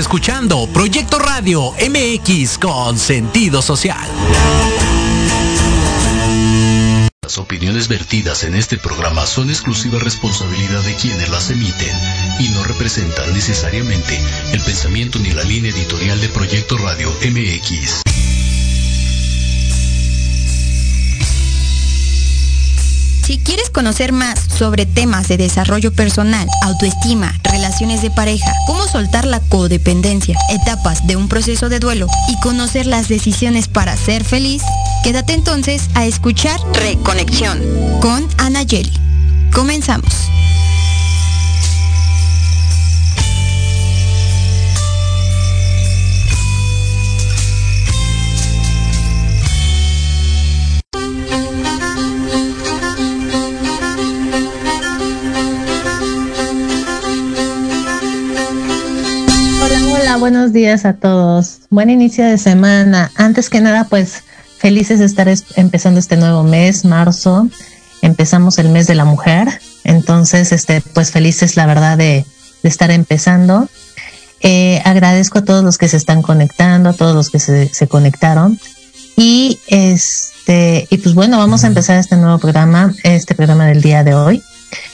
Escuchando Proyecto Radio MX con sentido social. Las opiniones vertidas en este programa son exclusiva responsabilidad de quienes las emiten y no representan necesariamente el pensamiento ni la línea editorial de Proyecto Radio MX. Si quieres conocer más sobre temas de desarrollo personal, autoestima, relaciones de pareja, cómo soltar la codependencia, etapas de un proceso de duelo y conocer las decisiones para ser feliz, quédate entonces a escuchar Reconexión con Ana Yeli. Comenzamos. Buenos días a todos. Buen inicio de semana. Antes que nada, pues felices de estar empezando este nuevo mes, marzo. Empezamos el mes de la mujer. Entonces, este, pues felices, la verdad, de, estar empezando. Eh, agradezco a todos los que se están conectando, a todos los que se, conectaron. Y este, y pues bueno, vamos a empezar este nuevo programa, este programa del día de hoy.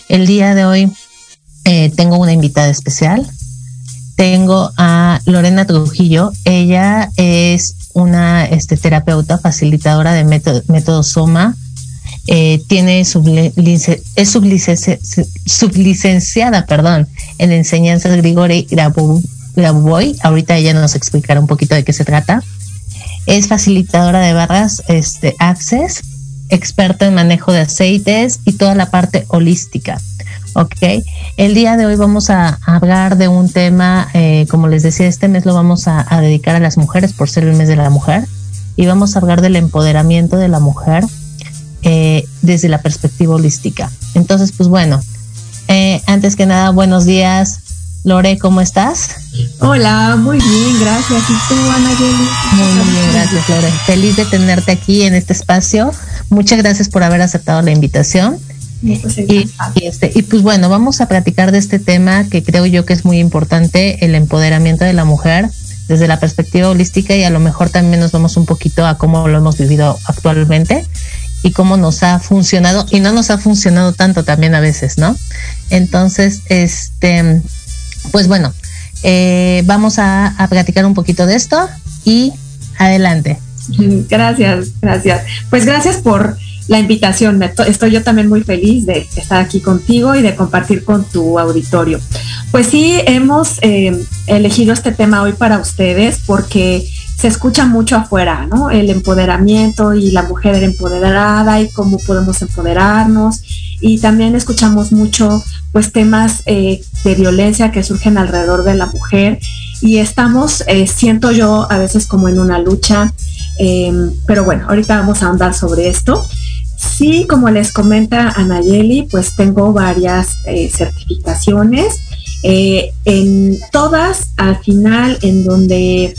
El día de hoy eh, tengo una invitada especial tengo a Lorena Trujillo. Ella es una este, terapeuta facilitadora de método, Soma. Eh, tiene es sublicenciada perdón, en enseñanzas Grigori Grabovoi. Ahorita ella nos explicará un poquito de qué se trata. Es facilitadora de barras este, Access, experta en manejo de aceites y toda la parte holística. Ok, el día de hoy vamos a hablar de un tema, eh, como les decía, este mes lo vamos a, dedicar a las mujeres por ser el mes de la mujer y vamos a hablar del empoderamiento de la mujer eh, desde la perspectiva holística. Entonces, pues bueno, eh, antes que nada, buenos días. Lore, ¿cómo estás? Hola, muy bien, gracias. ¿Y tú, Ana Muy bien, gracias, Lore. Feliz de tenerte aquí en este espacio. Muchas gracias por haber aceptado la invitación. Pues, y, este, y pues bueno, vamos a platicar de este tema que creo yo que es muy importante, el empoderamiento de la mujer desde la perspectiva holística y a lo mejor también nos vamos un poquito a cómo lo hemos vivido actualmente y cómo nos ha funcionado y no nos ha funcionado tanto también a veces, ¿no? Entonces, este, pues bueno, eh, vamos a, a platicar un poquito de esto y adelante. Gracias, gracias. Pues gracias por la invitación. Estoy yo también muy feliz de estar aquí contigo y de compartir con tu auditorio. Pues sí, hemos eh, elegido este tema hoy para ustedes porque se escucha mucho afuera, ¿no? El empoderamiento y la mujer empoderada y cómo podemos empoderarnos. Y también escuchamos mucho, pues, temas eh, de violencia que surgen alrededor de la mujer. Y estamos, eh, siento yo, a veces como en una lucha. pero bueno, ahorita vamos a andar sobre esto. Sí, como les comenta Anayeli, pues tengo varias eh, certificaciones. Eh, en todas, al final, en donde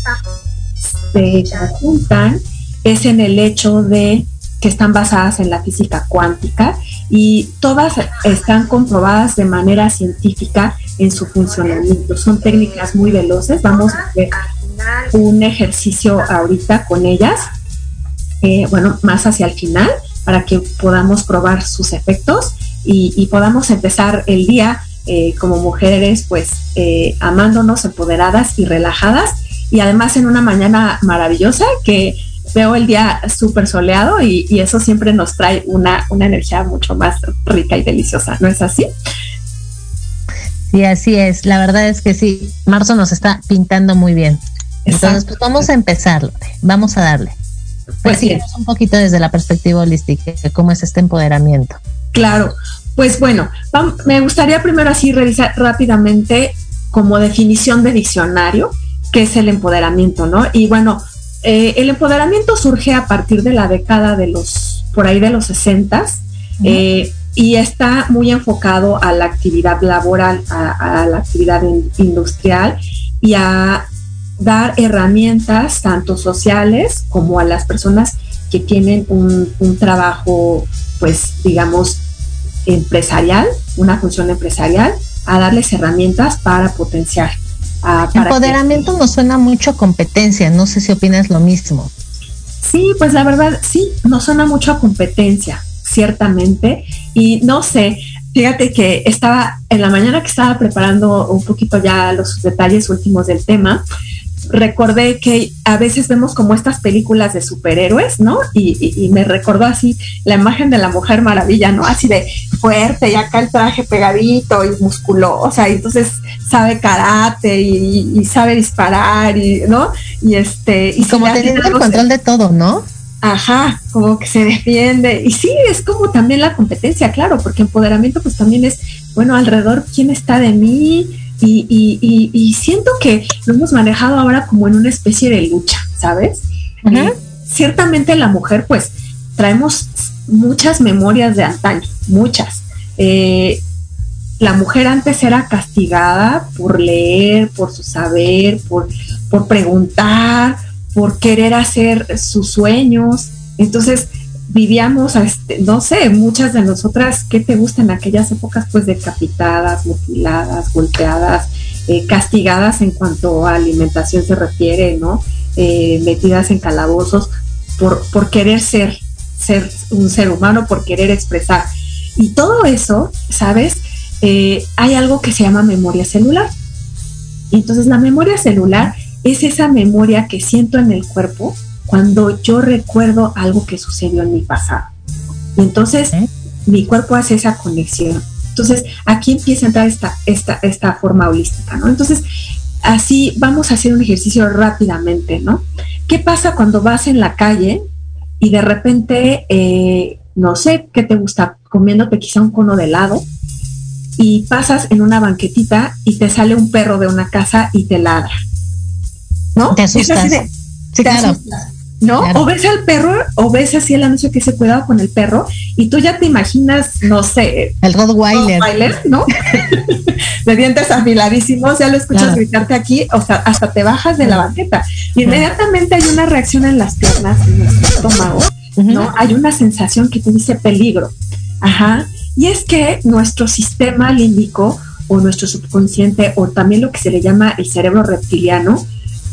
se juntan, es en el hecho de que están basadas en la física cuántica y todas están comprobadas de manera científica en su funcionamiento. Son técnicas muy veloces. Vamos a hacer un ejercicio ahorita con ellas, eh, bueno, más hacia el final para que podamos probar sus efectos y, podamos empezar el día eh, como mujeres, pues eh, amándonos, empoderadas y relajadas y además en una mañana maravillosa que veo el día súper soleado y, eso siempre nos trae una, una energía mucho más rica y deliciosa, ¿no es así? Sí, así es. La verdad es que sí, marzo nos está pintando muy bien. Entonces, pues vamos a empezar, vamos a darle. Pues sí. un poquito desde la perspectiva holística, cómo es este empoderamiento. Claro, pues bueno, me gustaría primero así revisar rápidamente como definición de diccionario, qué es el empoderamiento, ¿no? Y bueno, eh, el empoderamiento surge a partir de la década de los, por ahí de los 60 eh, y está muy enfocado a la actividad laboral, a la actividad industrial y a dar herramientas tanto sociales como a las personas que tienen un, trabajo, pues digamos, empresarial, una función empresarial, a darles herramientas para potenciar Empoderamiento nos suena mucho a competencia, no sé si opinas lo mismo. Sí, pues la verdad, sí, nos suena mucho a competencia, ciertamente. Y no sé, fíjate que estaba en la mañana que estaba preparando un poquito ya los detalles últimos del tema, recordé que a veces vemos como estas películas de superhéroes, ¿no? Y, me recordó así la imagen de la Mujer Maravilla, ¿no? Así de fuerte y acá el traje pegadito y musculosa, y entonces sabe karate y, sabe disparar, y, ¿no? Y este... Y, como teniendo el control de todo, ¿no? Ajá, como que se defiende. Y sí, es como también la competencia, claro, porque empoderamiento pues también es, bueno, alrededor, ¿quién está de mí? Y, siento que lo hemos manejado ahora como en una especie de lucha, ¿sabes? ciertamente la mujer, pues, traemos muchas memorias de antaño, muchas. Eh, la mujer antes era castigada por leer, por su saber, por, por preguntar, por querer hacer sus sueños. Entonces, vivíamos, este, no sé, muchas de nosotras, ¿qué te gusta en aquellas épocas? Pues decapitadas, mutiladas, golpeadas, eh, castigadas en cuanto a alimentación se refiere, ¿no? Eh, metidas en calabozos por, por querer ser, ser un ser humano, por querer expresar. Y todo eso, ¿sabes? Eh, hay algo que se llama memoria celular. Entonces la memoria celular es esa memoria que siento en el cuerpo cuando yo recuerdo algo que sucedió en mi pasado. Y entonces mi cuerpo hace esa conexión. Entonces aquí empieza a entrar esta, esta, esta forma holística, ¿no? Entonces así vamos a hacer un ejercicio rápidamente, ¿no? ¿Qué pasa cuando vas en la calle y de repente, eh, no sé, ¿qué te gusta? Comiéndote quizá un cono de helado y pasas en una banquetita y te sale un perro de una casa y te ladra. ¿No? Te asustas. sí, claro. ¿No? O ves al perro, o ves así el anuncio que se cuidado con el perro, y tú ya te imaginas, no sé, el Rottweiler, ¿no? de dientes afiladísimos, ya lo escuchas gritarte aquí, o sea, hasta te bajas de la banqueta. Inmediatamente hay una reacción en las piernas, en nuestro estómago, ¿no? Hay una sensación que te dice peligro. Ajá. Y es que nuestro sistema límbico o nuestro subconsciente o también lo que se le llama el cerebro reptiliano,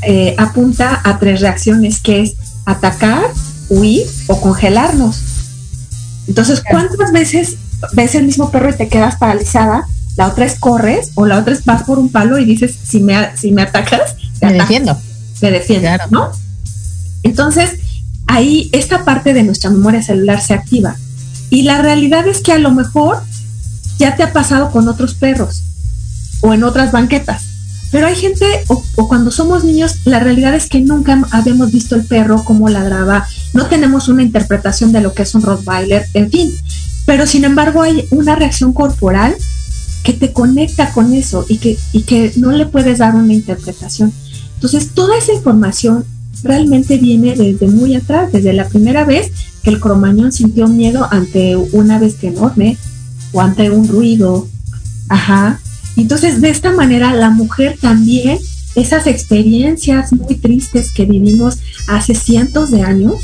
eh, apunta a tres reacciones, que es atacar, huir o congelarnos. Entonces, ¿cuántas veces ves el mismo perro y te quedas paralizada? La otra es corres o la otra es vas por un palo y dices, si me, si me atacas, me defiendo. Me defiendo, ¿no? Entonces, ahí esta parte de nuestra memoria celular se activa. Y la realidad es que a lo mejor ya te ha pasado con otros perros o en otras banquetas. Pero hay gente, o, cuando somos niños, la realidad es que nunca habíamos visto el perro, cómo ladraba, no tenemos una interpretación de lo que es un Rottweiler, en fin. Pero sin embargo hay una reacción corporal que te conecta con eso y que, y que no le puedes dar una interpretación. Entonces, toda esa información realmente viene desde muy atrás, desde la primera vez que el cromañón sintió miedo ante una bestia enorme o ante un ruido. Ajá. Entonces, de esta manera, la mujer también, esas experiencias muy tristes que vivimos hace cientos de años,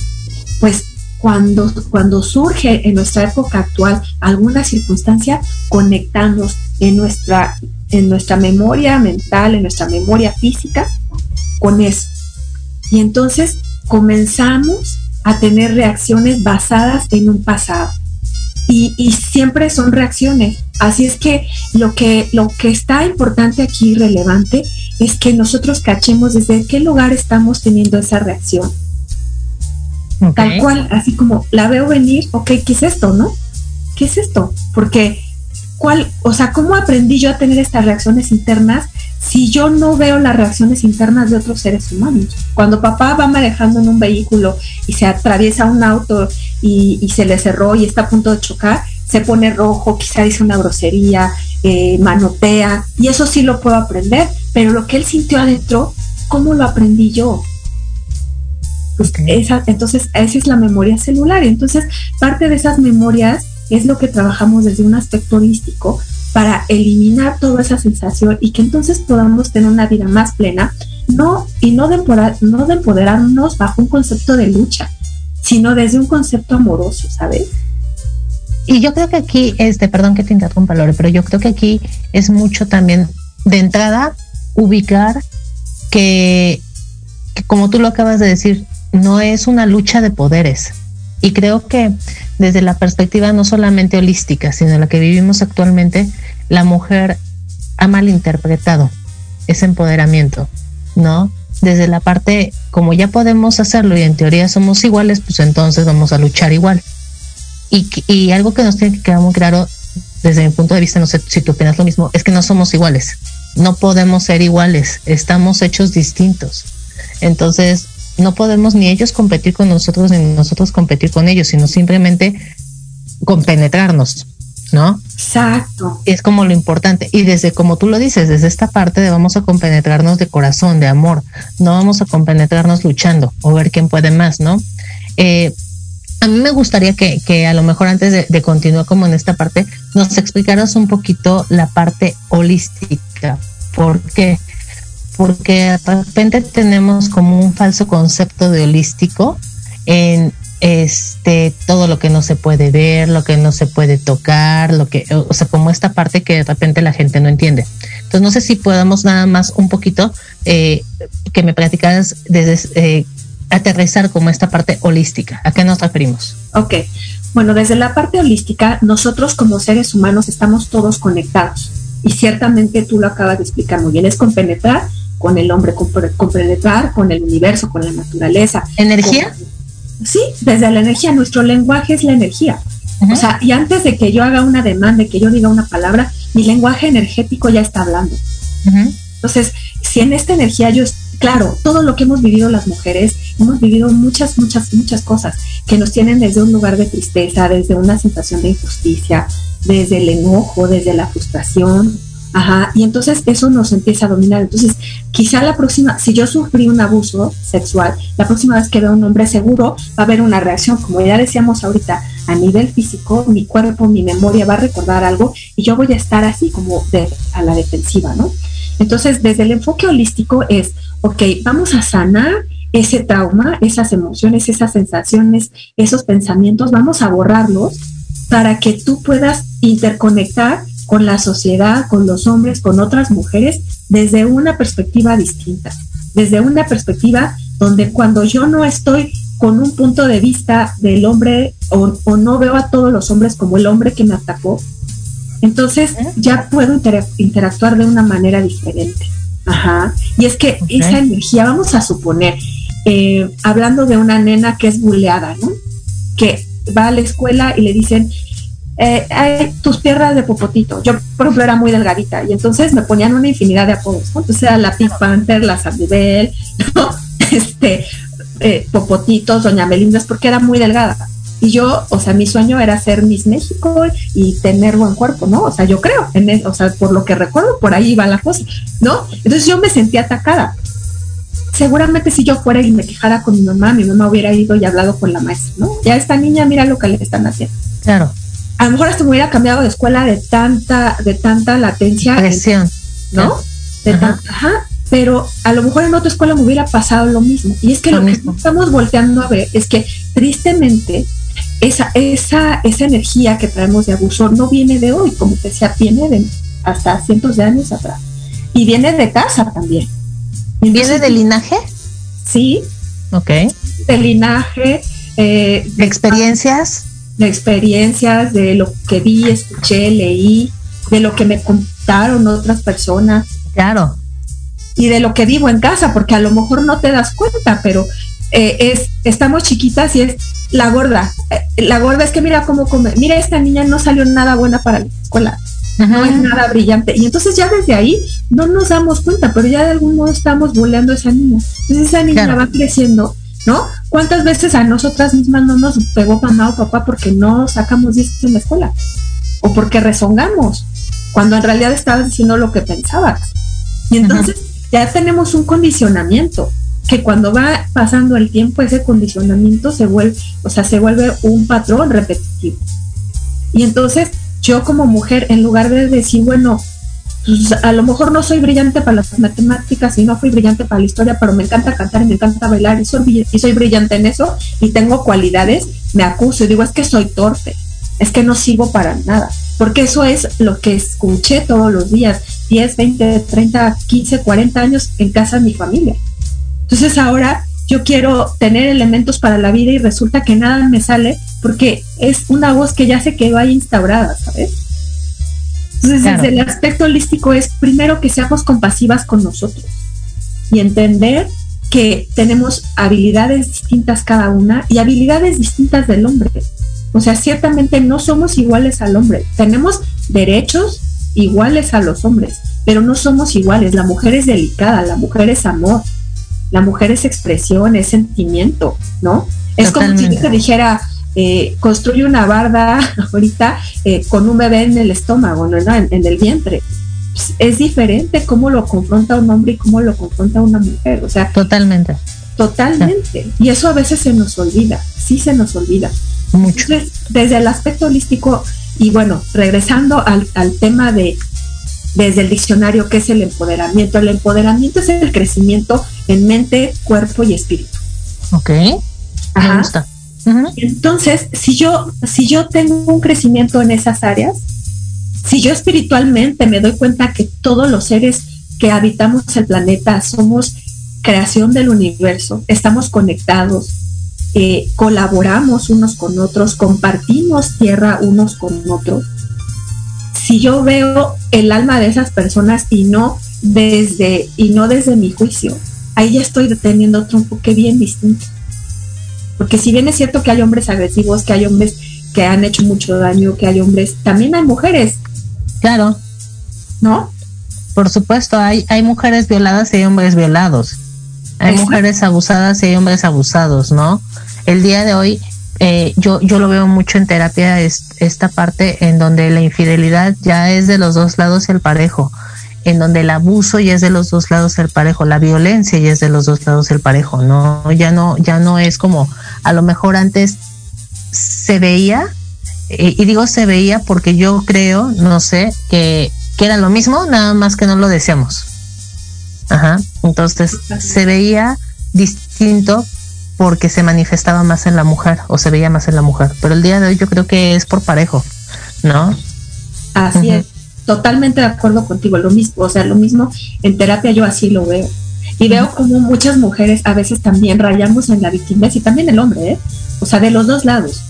pues cuando, cuando surge en nuestra época actual alguna circunstancia, conectamos en nuestra, en nuestra memoria mental, en nuestra memoria física, con eso. Y entonces comenzamos a tener reacciones basadas en un pasado y, siempre son reacciones. Así es que lo que lo que está importante aquí relevante es que nosotros cachemos desde qué lugar estamos teniendo esa reacción. Tal cual, así como la veo venir, ok, ¿qué es esto, no? ¿Qué es esto? Porque, ¿cuál, o sea, cómo aprendí yo a tener estas reacciones internas si yo no veo las reacciones internas de otros seres humanos. Cuando papá va manejando en un vehículo y se atraviesa un auto y, se le cerró y está a punto de chocar, se pone rojo, quizá dice una grosería, eh, manotea, y eso sí lo puedo aprender, pero lo que él sintió adentro, ¿cómo lo aprendí yo? Esa, entonces, esa es la memoria celular. Entonces, parte de esas memorias es lo que trabajamos desde un aspecto holístico para eliminar toda esa sensación y que entonces podamos tener una vida más plena, no, y no de, no de empoderarnos bajo un concepto de lucha, sino desde un concepto amoroso, ¿sabes? Y yo creo que aquí, este, perdón que te interrumpa, Lore, pero yo creo que aquí es mucho también de entrada ubicar que, que, como tú lo acabas de decir, no es una lucha de poderes. Y creo que desde la perspectiva no solamente holística, sino la que vivimos actualmente, la mujer ha malinterpretado ese empoderamiento, ¿no? Desde la parte, como ya podemos hacerlo y en teoría somos iguales, pues entonces vamos a luchar igual. Y, y algo que nos tiene que quedar muy claro desde mi punto de vista, no sé si tú opinas lo mismo, es que no somos iguales, no podemos ser iguales, estamos hechos distintos. Entonces, no podemos ni ellos competir con nosotros ni nosotros competir con ellos, sino simplemente compenetrarnos, ¿no? Exacto. Es como lo importante. Y desde, como tú lo dices, desde esta parte de vamos a compenetrarnos de corazón, de amor, no vamos a compenetrarnos luchando o ver quién puede más, ¿no? Eh, a mí me gustaría que, que a lo mejor antes de, de, continuar como en esta parte, nos explicaras un poquito la parte holística. ¿Por qué? Porque de repente tenemos como un falso concepto de holístico en este todo lo que no se puede ver, lo que no se puede tocar, lo que, o sea, como esta parte que de repente la gente no entiende. Entonces no sé si podamos nada más un poquito eh, que me platicaras desde eh, aterrizar como esta parte holística. ¿A qué nos referimos? Ok, bueno, desde la parte holística, nosotros como seres humanos estamos todos conectados y ciertamente tú lo acabas de explicar muy bien, es compenetrar con el hombre, compenetrar con el universo, con la naturaleza. ¿Energía? Con, sí, desde la energía, nuestro lenguaje es la energía. Uh -huh. O sea, y antes de que yo haga una demanda, que yo diga una palabra, mi lenguaje energético ya está hablando. Uh -huh. Entonces, si en esta energía yo claro, todo lo que hemos vivido las mujeres, hemos vivido muchas, muchas, muchas cosas que nos tienen desde un lugar de tristeza, desde una sensación de injusticia, desde el enojo, desde la frustración. Ajá, y entonces eso nos empieza a dominar. Entonces, quizá la próxima, si yo sufrí un abuso sexual, la próxima vez que veo un hombre seguro, va a haber una reacción, como ya decíamos ahorita, a nivel físico, mi cuerpo, mi memoria va a recordar algo y yo voy a estar así como de, a la defensiva, ¿no? Entonces, desde el enfoque holístico es, ok, vamos a sanar ese trauma, esas emociones, esas sensaciones, esos pensamientos, vamos a borrarlos para que tú puedas interconectar con la sociedad, con los hombres, con otras mujeres, desde una perspectiva distinta, desde una perspectiva donde cuando yo no estoy con un punto de vista del hombre o, o no veo a todos los hombres como el hombre que me atacó, entonces ya puedo inter interactuar de una manera diferente. Ajá. Y es que okay. esa energía, vamos a suponer, eh, hablando de una nena que es buleada, ¿no? Que va a la escuela y le dicen, eh, ay, tus piernas de popotito. Yo, por ejemplo, era muy delgadita y entonces me ponían una infinidad de apodos, ¿no? Entonces era la Pink Panther, la Sandoval, ¿no? Este, eh, popotitos, doña Melinda, porque era muy delgada. Y yo, o sea, mi sueño era ser Miss México y tener buen cuerpo, ¿no? O sea, yo creo, en eso, o sea, por lo que recuerdo, por ahí va la cosa, ¿no? Entonces yo me sentía atacada. Seguramente si yo fuera y me quejara con mi mamá, mi mamá hubiera ido y hablado con la maestra, ¿no? Ya esta niña, mira lo que le están haciendo. Claro. A lo mejor hasta me hubiera cambiado de escuela de tanta, de tanta latencia. Presión. ¿No? De ajá. Pero a lo mejor en otra escuela me hubiera pasado lo mismo. Y es que lo, lo que estamos volteando a ver es que tristemente esa, esa, esa energía que traemos de abuso no viene de hoy, como te decía, viene de hasta cientos de años atrás. Y viene de casa también. Entonces, ¿Viene de linaje? Sí. Ok. De linaje. Eh, ¿De experiencias? De experiencias, de lo que vi, escuché, leí, de lo que me contaron otras personas. Claro. Y de lo que vivo en casa, porque a lo mejor no te das cuenta, pero eh, es, estamos chiquitas y es la gorda. Eh, la gorda es que mira cómo come. Mira, esta niña no salió nada buena para la escuela. Ajá. No es nada brillante. Y entonces ya desde ahí no nos damos cuenta, pero ya de algún modo estamos boleando a esa niña. Entonces esa niña claro. va creciendo, ¿no? ¿Cuántas veces a nosotras mismas no nos pegó mamá o papá porque no sacamos 10 en la escuela? O porque rezongamos, cuando en realidad estabas diciendo lo que pensabas. Y entonces Ajá. ya tenemos un condicionamiento que cuando va pasando el tiempo ese condicionamiento se vuelve, o sea, se vuelve un patrón repetitivo. Y entonces yo como mujer, en lugar de decir, bueno, pues a lo mejor no soy brillante para las matemáticas y no fui brillante para la historia, pero me encanta cantar y me encanta bailar y soy, y soy brillante en eso y tengo cualidades, me acuso y digo, es que soy torpe, es que no sigo para nada, porque eso es lo que escuché todos los días, 10, 20, 30, 15, 40 años en casa de mi familia. Entonces ahora yo quiero tener elementos para la vida y resulta que nada me sale porque es una voz que ya se quedó ahí instaurada, ¿sabes? Entonces, desde el aspecto holístico es primero que seamos compasivas con nosotros y entender que tenemos habilidades distintas cada una y habilidades distintas del hombre. O sea, ciertamente no somos iguales al hombre. Tenemos derechos iguales a los hombres, pero no somos iguales. La mujer es delicada, la mujer es amor, la mujer es expresión, es sentimiento, ¿no? Es como si yo te dijera, eh, construye una barda ahorita eh, con un bebé en el estómago, ¿no? en, el vientre. Pues, es diferente cómo lo confronta un hombre y cómo lo confronta una mujer. O sea, totalmente. Totalmente. Y eso a veces se nos olvida, sí se nos olvida. Mucho. desde el aspecto holístico, y bueno, regresando al, al tema de desde el diccionario, ¿qué es el empoderamiento? El empoderamiento es el crecimiento en mente, cuerpo y espíritu. Ok. Me gusta. Entonces, si yo, si yo tengo un crecimiento en esas áreas, si yo espiritualmente me doy cuenta que todos los seres que habitamos el planeta somos creación del universo, estamos conectados, eh, colaboramos unos con otros, compartimos tierra unos con otros. Si yo veo el alma de esas personas y no desde, y no desde mi juicio, ahí ya estoy deteniendo otro enfoque bien distinto. Porque si bien es cierto que hay hombres agresivos, que hay hombres que han hecho mucho daño, que hay hombres, también hay mujeres. Claro. ¿No? Por supuesto, hay, hay mujeres violadas y hay hombres violados. Hay mujeres abusadas y hay hombres abusados, ¿no? El día de hoy, eh, yo, yo lo veo mucho en terapia, es, esta parte en donde la infidelidad ya es de los dos lados el parejo en donde el abuso ya es de los dos lados el parejo, la violencia ya es de los dos lados el parejo, no, ya no, ya no es como a lo mejor antes se veía, eh, y digo se veía porque yo creo, no sé, que, que era lo mismo, nada más que no lo decíamos. Ajá. Entonces se veía distinto porque se manifestaba más en la mujer o se veía más en la mujer. Pero el día de hoy yo creo que es por parejo, ¿no? Así es totalmente de acuerdo contigo, lo mismo, o sea, lo mismo en terapia yo así lo veo. Y veo como muchas mujeres a veces también rayamos en la victimez y también el hombre, ¿eh? O sea, de los dos lados.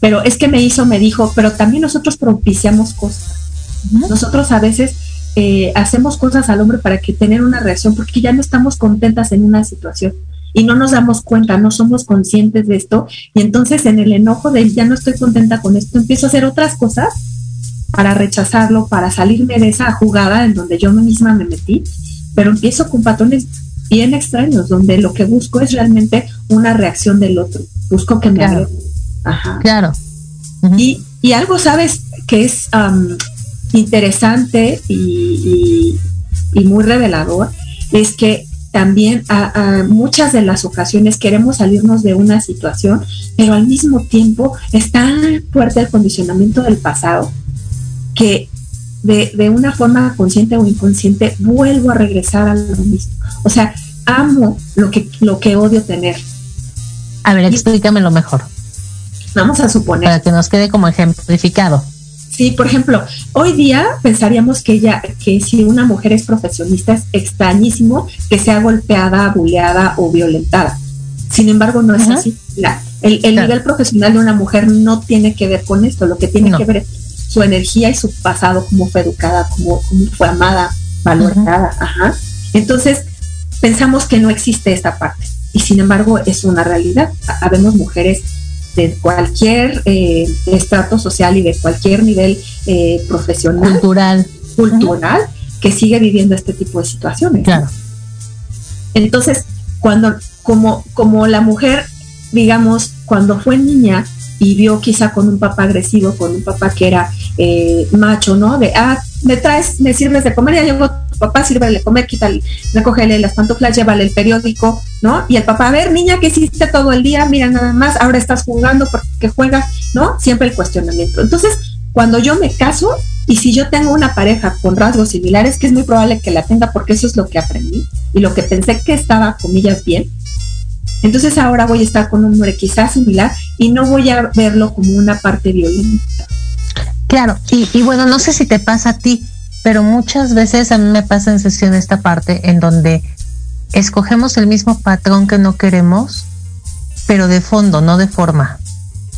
Pero es que me hizo, me dijo, pero también nosotros propiciamos cosas. Nosotros a veces eh, hacemos cosas al hombre para que tener una reacción, porque ya no estamos contentas en una situación y no nos damos cuenta, no somos conscientes de esto. Y entonces en el enojo de ya no estoy contenta con esto, empiezo a hacer otras cosas para rechazarlo, para salirme de esa jugada en donde yo misma me metí, pero empiezo con patrones bien extraños, donde lo que busco es realmente una reacción del otro. Busco que me claro. Ajá. Claro. y, y, algo, ¿sabes? Que es interesante y, y, muy revelador, es que también a, muchas de las ocasiones queremos salirnos de una situación, pero al mismo tiempo está fuerte el condicionamiento del pasado que de, de, una forma consciente o inconsciente vuelvo a regresar a lo mismo. O sea, amo lo que, lo que odio tener. A ver, explícamelo mejor. Vamos a suponer. Para que nos quede como ejemplificado. Sí, por ejemplo, hoy día pensaríamos que ella, que si una mujer es profesionista es extrañísimo que sea golpeada, buleada o violentada. Sin embargo, no es así. el, el nivel profesional de una mujer no tiene que ver con esto. Lo que tiene que ver es su energía y su pasado, cómo fue educada, cómo, fue amada, valorada. Ajá. Entonces, pensamos que no existe esta parte y sin embargo es una realidad. Habemos mujeres de cualquier eh, estrato social y de cualquier nivel eh, profesional, cultural, cultural que sigue viviendo este tipo de situaciones. Claro. Entonces, cuando como como la mujer, digamos, cuando fue niña y vio quizá con un papá agresivo, con un papá que era eh, macho, ¿no? De, ah, me traes, me sirves de comer, ya llegó tu papá, sírvele de comer, quítale, recógele las pantuflas, llévale el periódico, ¿no? Y el papá, a ver, niña, ¿qué hiciste todo el día? Mira, nada más, ahora estás jugando porque juegas, ¿no? Siempre el cuestionamiento. Entonces, cuando yo me caso, y si yo tengo una pareja con rasgos similares, que es muy probable que la tenga porque eso es lo que aprendí y lo que pensé que estaba, comillas, bien, entonces ahora voy a estar con un hombre quizás similar y no voy a verlo como una parte violenta. Claro, y, bueno, no sé si te pasa a ti, pero muchas veces a mí me pasa en sesión esta parte en donde escogemos el mismo patrón que no queremos, pero de fondo, no de forma.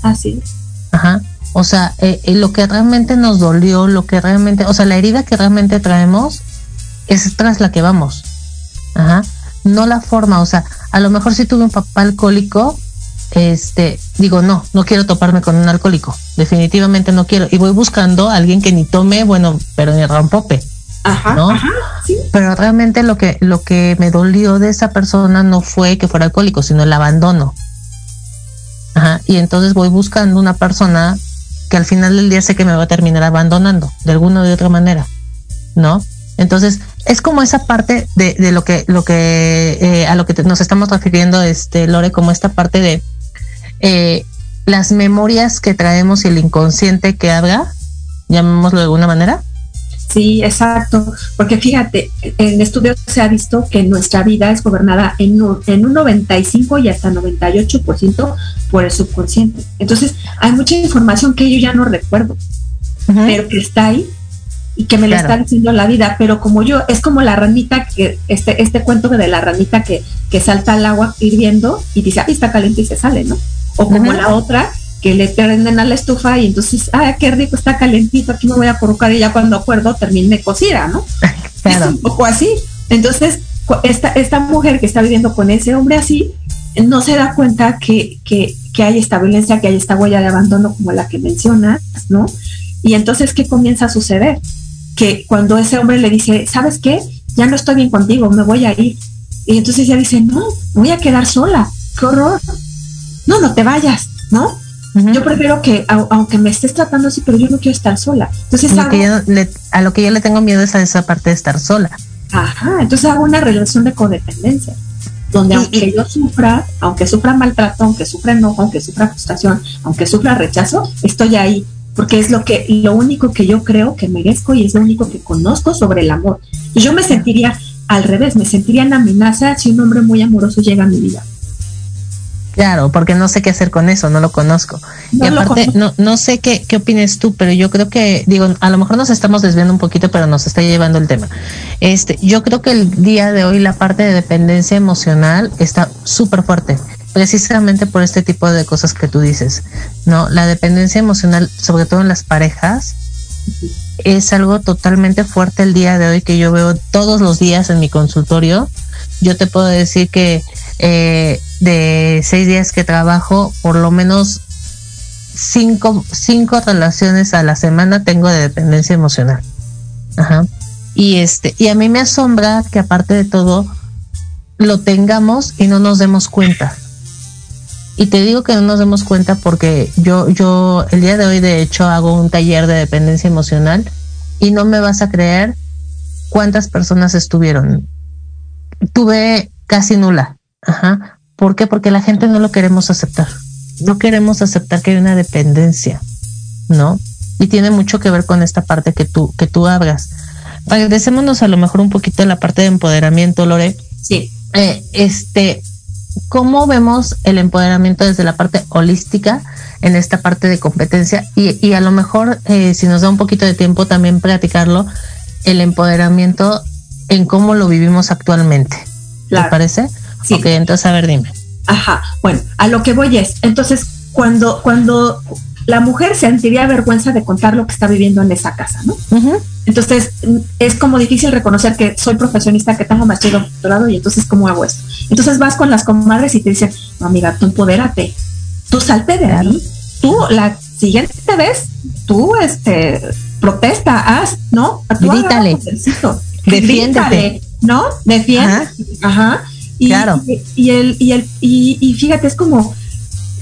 Así. Ajá. O sea, eh, eh, lo que realmente nos dolió, lo que realmente, o sea, la herida que realmente traemos es tras la que vamos. Ajá. No la forma, o sea, a lo mejor si tuve un papá alcohólico, este, digo, no, no quiero toparme con un alcohólico, definitivamente no quiero. Y voy buscando a alguien que ni tome, bueno, pero ni rompope. Ajá, ¿no? ajá, sí. Pero realmente lo que, lo que me dolió de esa persona no fue que fuera alcohólico, sino el abandono. Ajá. Y entonces voy buscando una persona que al final del día sé que me va a terminar abandonando, de alguna o de otra manera, ¿no? Entonces, es como esa parte de, de lo que, lo que, eh, a lo que te- nos estamos refiriendo, este, Lore, como esta parte de eh, las memorias que traemos y el inconsciente que haga, llamémoslo de alguna manera. Sí, exacto. Porque fíjate, en estudios se ha visto que nuestra vida es gobernada en un, en un 95 y hasta 98% por el subconsciente. Entonces, hay mucha información que yo ya no recuerdo, pero que está ahí y que me lo Claro. está diciendo la vida. Pero como yo, es como la ranita que, este, este cuento de la ranita que, que salta al agua hirviendo y dice, ay, está caliente y se sale, ¿no? O como la otra que le prenden a la estufa y entonces, ah, qué rico, está calentito, aquí me voy a colocar y ya cuando acuerdo termine cocida, ¿no? Es un poco así. Entonces, esta, esta mujer que está viviendo con ese hombre así, no se da cuenta que, que, que hay esta violencia, que hay esta huella de abandono como la que mencionas, ¿no? Y entonces, ¿qué comienza a suceder? Que cuando ese hombre le dice, ¿sabes qué? Ya no estoy bien contigo, me voy a ir. Y entonces ella dice, no, voy a quedar sola, qué horror. No, no te vayas, ¿no? Yo prefiero que, au- aunque me estés tratando así, pero yo no quiero estar sola. Entonces, Lo hago- que yo le- a lo que yo le tengo miedo es a esa parte de estar sola. Ajá, entonces hago una relación de codependencia, donde Y- aunque yo sufra, aunque sufra maltrato, aunque sufra enojo, aunque sufra frustración, aunque sufra rechazo, estoy ahí, porque es lo que, lo único que yo creo que merezco y es lo único que conozco sobre el amor. Y yo me sentiría al revés, me sentiría en amenaza si un hombre muy amoroso llega a mi vida. Claro, porque no sé qué hacer con eso, no lo conozco. No y aparte, conozco. no, no sé qué, qué opines tú, pero yo creo que, digo, a lo mejor nos estamos desviando un poquito, pero nos está llevando el tema. Este, yo creo que el día de hoy la parte de dependencia emocional está súper fuerte, precisamente por este tipo de cosas que tú dices, ¿no? La dependencia emocional, sobre todo en las parejas, es algo totalmente fuerte el día de hoy que yo veo todos los días en mi consultorio. Yo te puedo decir que eh, de seis días que trabajo, por lo menos cinco, cinco relaciones a la semana tengo de dependencia emocional. Ajá. Y este, y a mí me asombra que aparte de todo, lo tengamos y no nos demos cuenta. Y te digo que no nos demos cuenta porque yo, yo el día de hoy de hecho hago un taller de dependencia emocional y no me vas a creer cuántas personas estuvieron. Tuve casi nula. Ajá. ¿Por qué? Porque la gente no lo queremos aceptar. No queremos aceptar que hay una dependencia, ¿no? Y tiene mucho que ver con esta parte que tú, que tú hablas. Regresémonos a lo mejor un poquito a la parte de empoderamiento, Lore. Sí. Eh, este, ¿cómo vemos el empoderamiento desde la parte holística en esta parte de competencia? Y, y a lo mejor, eh, si nos da un poquito de tiempo, también platicarlo, el empoderamiento en cómo lo vivimos actualmente. Claro. ¿Te parece? Sí. Ok, entonces a ver, dime. Ajá, bueno, a lo que voy es, entonces, cuando, cuando la mujer sentiría vergüenza de contar lo que está viviendo en esa casa, ¿no? Ujú. Entonces, es como difícil reconocer que soy profesionista, que tengo y doctorado, y entonces, ¿cómo hago esto? Entonces vas con las comadres y te dicen, no, amiga, tú empodérate, tú salte de ahí, tú la siguiente vez, tú, este, protesta, haz, ¿no? Tú Grítale. Defiéndete. ¿no? Defiéndete. Ajá. Y, Claro. y, y el, y, el, y, y fíjate, es como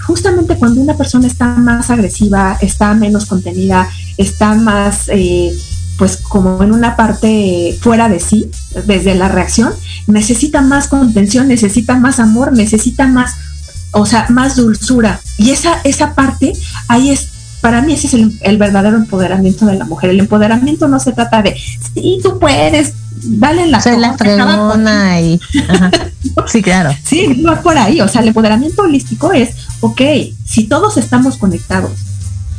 justamente cuando una persona está más agresiva, está menos contenida, está más, eh, pues como en una parte fuera de sí, desde la reacción, necesita más contención, necesita más amor, necesita más, o sea, más dulzura. Y esa, esa parte, ahí es, para mí ese es el, el verdadero empoderamiento de la mujer. El empoderamiento no se trata de, sí, tú puedes, dale la Soy la fregona y... ajá. Sí, claro. Sí, va por ahí. O sea, el empoderamiento holístico es, ok, si todos estamos conectados,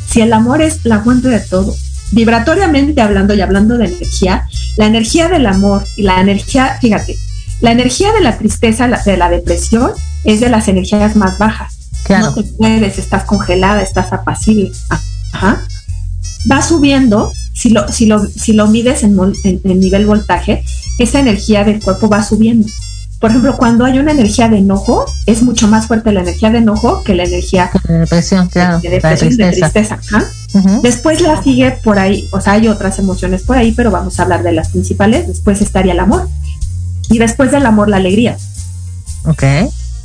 si el amor es la fuente de todo vibratoriamente hablando y hablando de energía, la energía del amor y la energía, fíjate, la energía de la tristeza, de la depresión, es de las energías más bajas. No te puedes, estás congelada, estás apacible. Ajá. Va subiendo, si lo, si lo, si lo mides en, en nivel voltaje, esa energía del cuerpo va subiendo. Por ejemplo, cuando hay una energía de enojo, es mucho más fuerte la energía de enojo que la energía de depresión, claro, de, tristeza. Después la sigue por ahí, o sea, hay otras emociones por ahí, pero vamos a hablar de las principales. Después estaría el amor. Y después del amor, la alegría. Ok.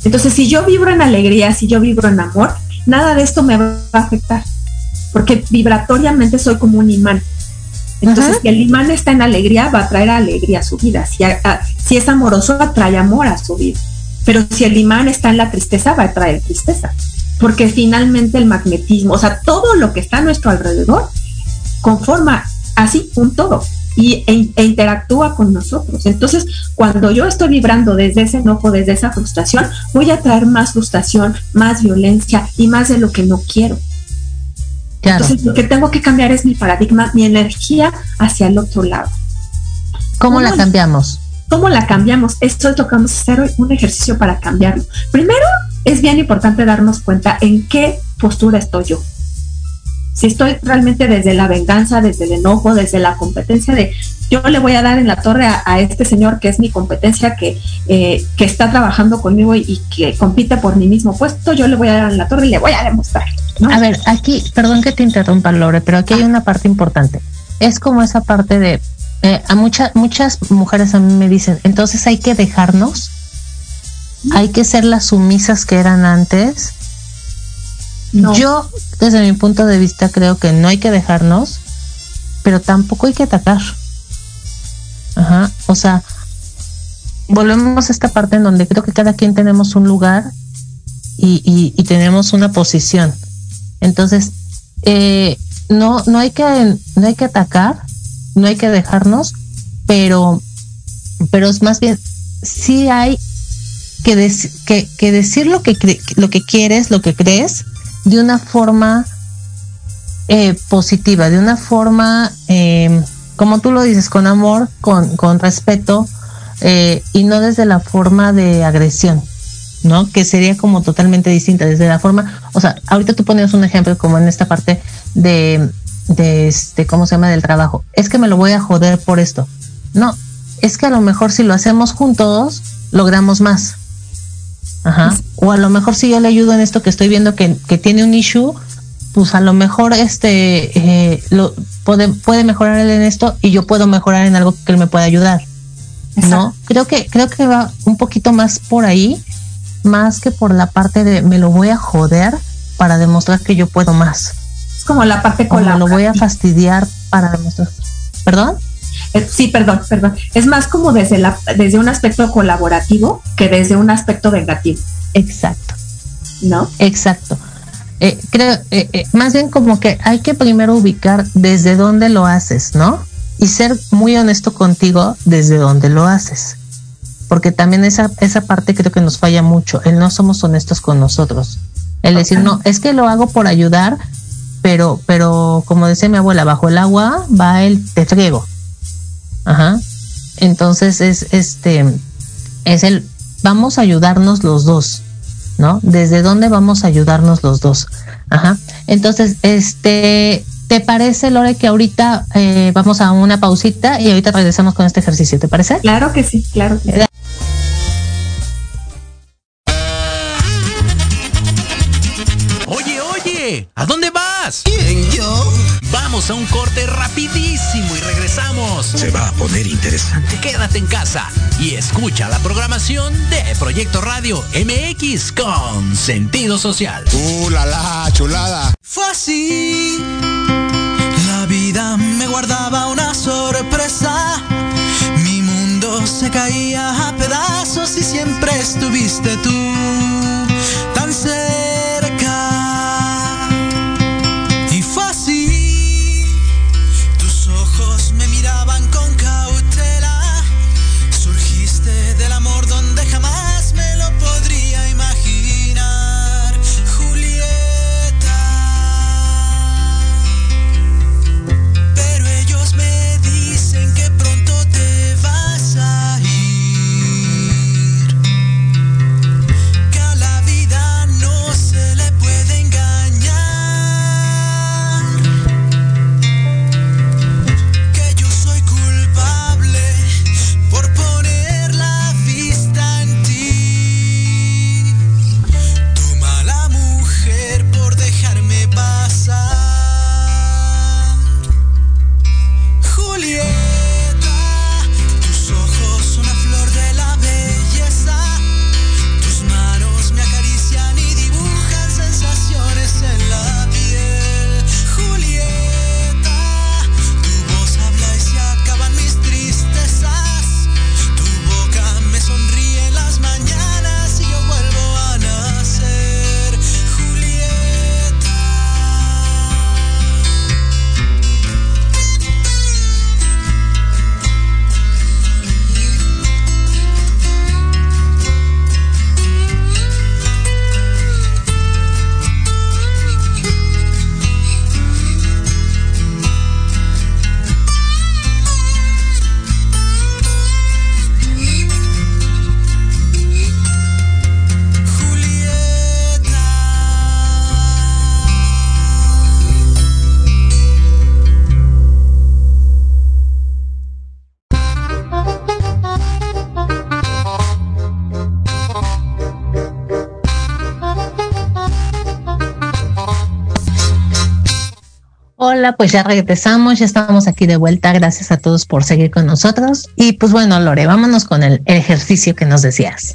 Entonces, si yo vibro en alegría, si yo vibro en amor, nada de esto me va a afectar. Porque vibratoriamente soy como un imán. Entonces, si el imán está en alegría, va a traer alegría a su vida. Si, si es amoroso, atrae amor a su vida. Pero si el imán está en la tristeza, va a traer tristeza. Porque finalmente el magnetismo, o sea, todo lo que está a nuestro alrededor, conforma así un todo y, e, e, interactúa con nosotros. Entonces, cuando yo estoy vibrando desde ese enojo, desde esa frustración, voy a traer más frustración, más violencia y más de lo que no quiero. Entonces, lo que tengo que cambiar es mi paradigma, mi energía hacia el otro lado. ¿Cómo, la cambiamos? ¿Cómo la cambiamos? Esto es lo que vamos a hacer hoy, un ejercicio para cambiarlo. Primero, es bien importante darnos cuenta en qué postura estoy yo. Si estoy realmente desde la venganza, desde el enojo, desde la competencia de yo le voy a dar en la torre a, este señor que es mi competencia, que, eh, que está trabajando conmigo y, que compite por mi mismo puesto, yo le voy a dar en la torre y le voy a demostrar. A ver, aquí, perdón que te interrumpa, Lore, pero aquí hay una parte importante. Es como esa parte de, eh, a muchas muchas mujeres a mí me dicen, entonces hay que dejarnos, hay que ser las sumisas que eran antes. Yo, desde mi punto de vista, creo que no hay que dejarnos, pero tampoco hay que atacar. Ajá, o sea, volvemos a esta parte en donde creo que cada quien tenemos un lugar y, y tenemos una posición. Entonces, eh, no, no, hay que, no hay que atacar, no hay que dejarnos, pero, pero es más bien, sí hay que, que, decir lo que, lo que quieres, lo que crees, de una forma eh, positiva, de una forma, em, como tú lo dices, con amor, con, con respeto, eh, y no desde la forma de agresión. ¿no? Que sería como totalmente distinta desde la forma, o sea, ahorita tú ponías un ejemplo como en esta parte de, de este, ¿cómo se llama? Del trabajo. Es que me lo voy a joder por esto. No, es que a lo mejor si lo hacemos juntos, logramos más. Ajá. O a lo mejor si yo le ayudo en esto que estoy viendo que, que tiene un issue, pues a lo mejor este eh, lo puede, puede mejorar él en esto y yo puedo mejorar en algo que él me pueda ayudar. ¿No? Creo que, creo que va un poquito más por ahí más que por la parte de me lo voy a joder para demostrar que yo puedo más. Es como la parte con lo voy a fastidiar para demostrar. ¿Perdón? Eh, sí, perdón, perdón. Es más como desde, la, desde un aspecto colaborativo que desde un aspecto vengativo. Exacto. ¿No? Exacto. Eh, creo, eh, más bien como que hay que primero ubicar desde dónde lo haces, ¿no? Y ser muy honesto contigo desde dónde lo haces porque también esa, esa parte creo que nos falla mucho, el no somos honestos con nosotros. El decir, no, es que lo hago por ayudar, pero, pero como decía mi abuela, bajo el agua va el te friego. Ajá. Entonces es este, es el, vamos a ayudarnos los dos, ¿no? ¿Desde dónde vamos a ayudarnos los dos? Ajá. Entonces, este, ¿te parece, Lore, que ahorita eh, vamos a una pausita y ahorita regresamos con este ejercicio? ¿Te parece? Claro que sí, claro que sí. ¿A dónde vas? ¿Quién, yo? Vamos a un corte rapidísimo y regresamos. Se va a poner interesante. Quédate en casa y escucha la programación de Proyecto Radio MX con sentido social. ¡Uh, la, la chulada! Fue así. La vida me guardaba una sorpresa. Mi mundo se caía a pedazos y siempre estuviste tú Pues ya regresamos, ya estamos aquí de vuelta. Gracias a todos por seguir con nosotros. Y pues bueno, Lore, vámonos con el ejercicio que nos decías.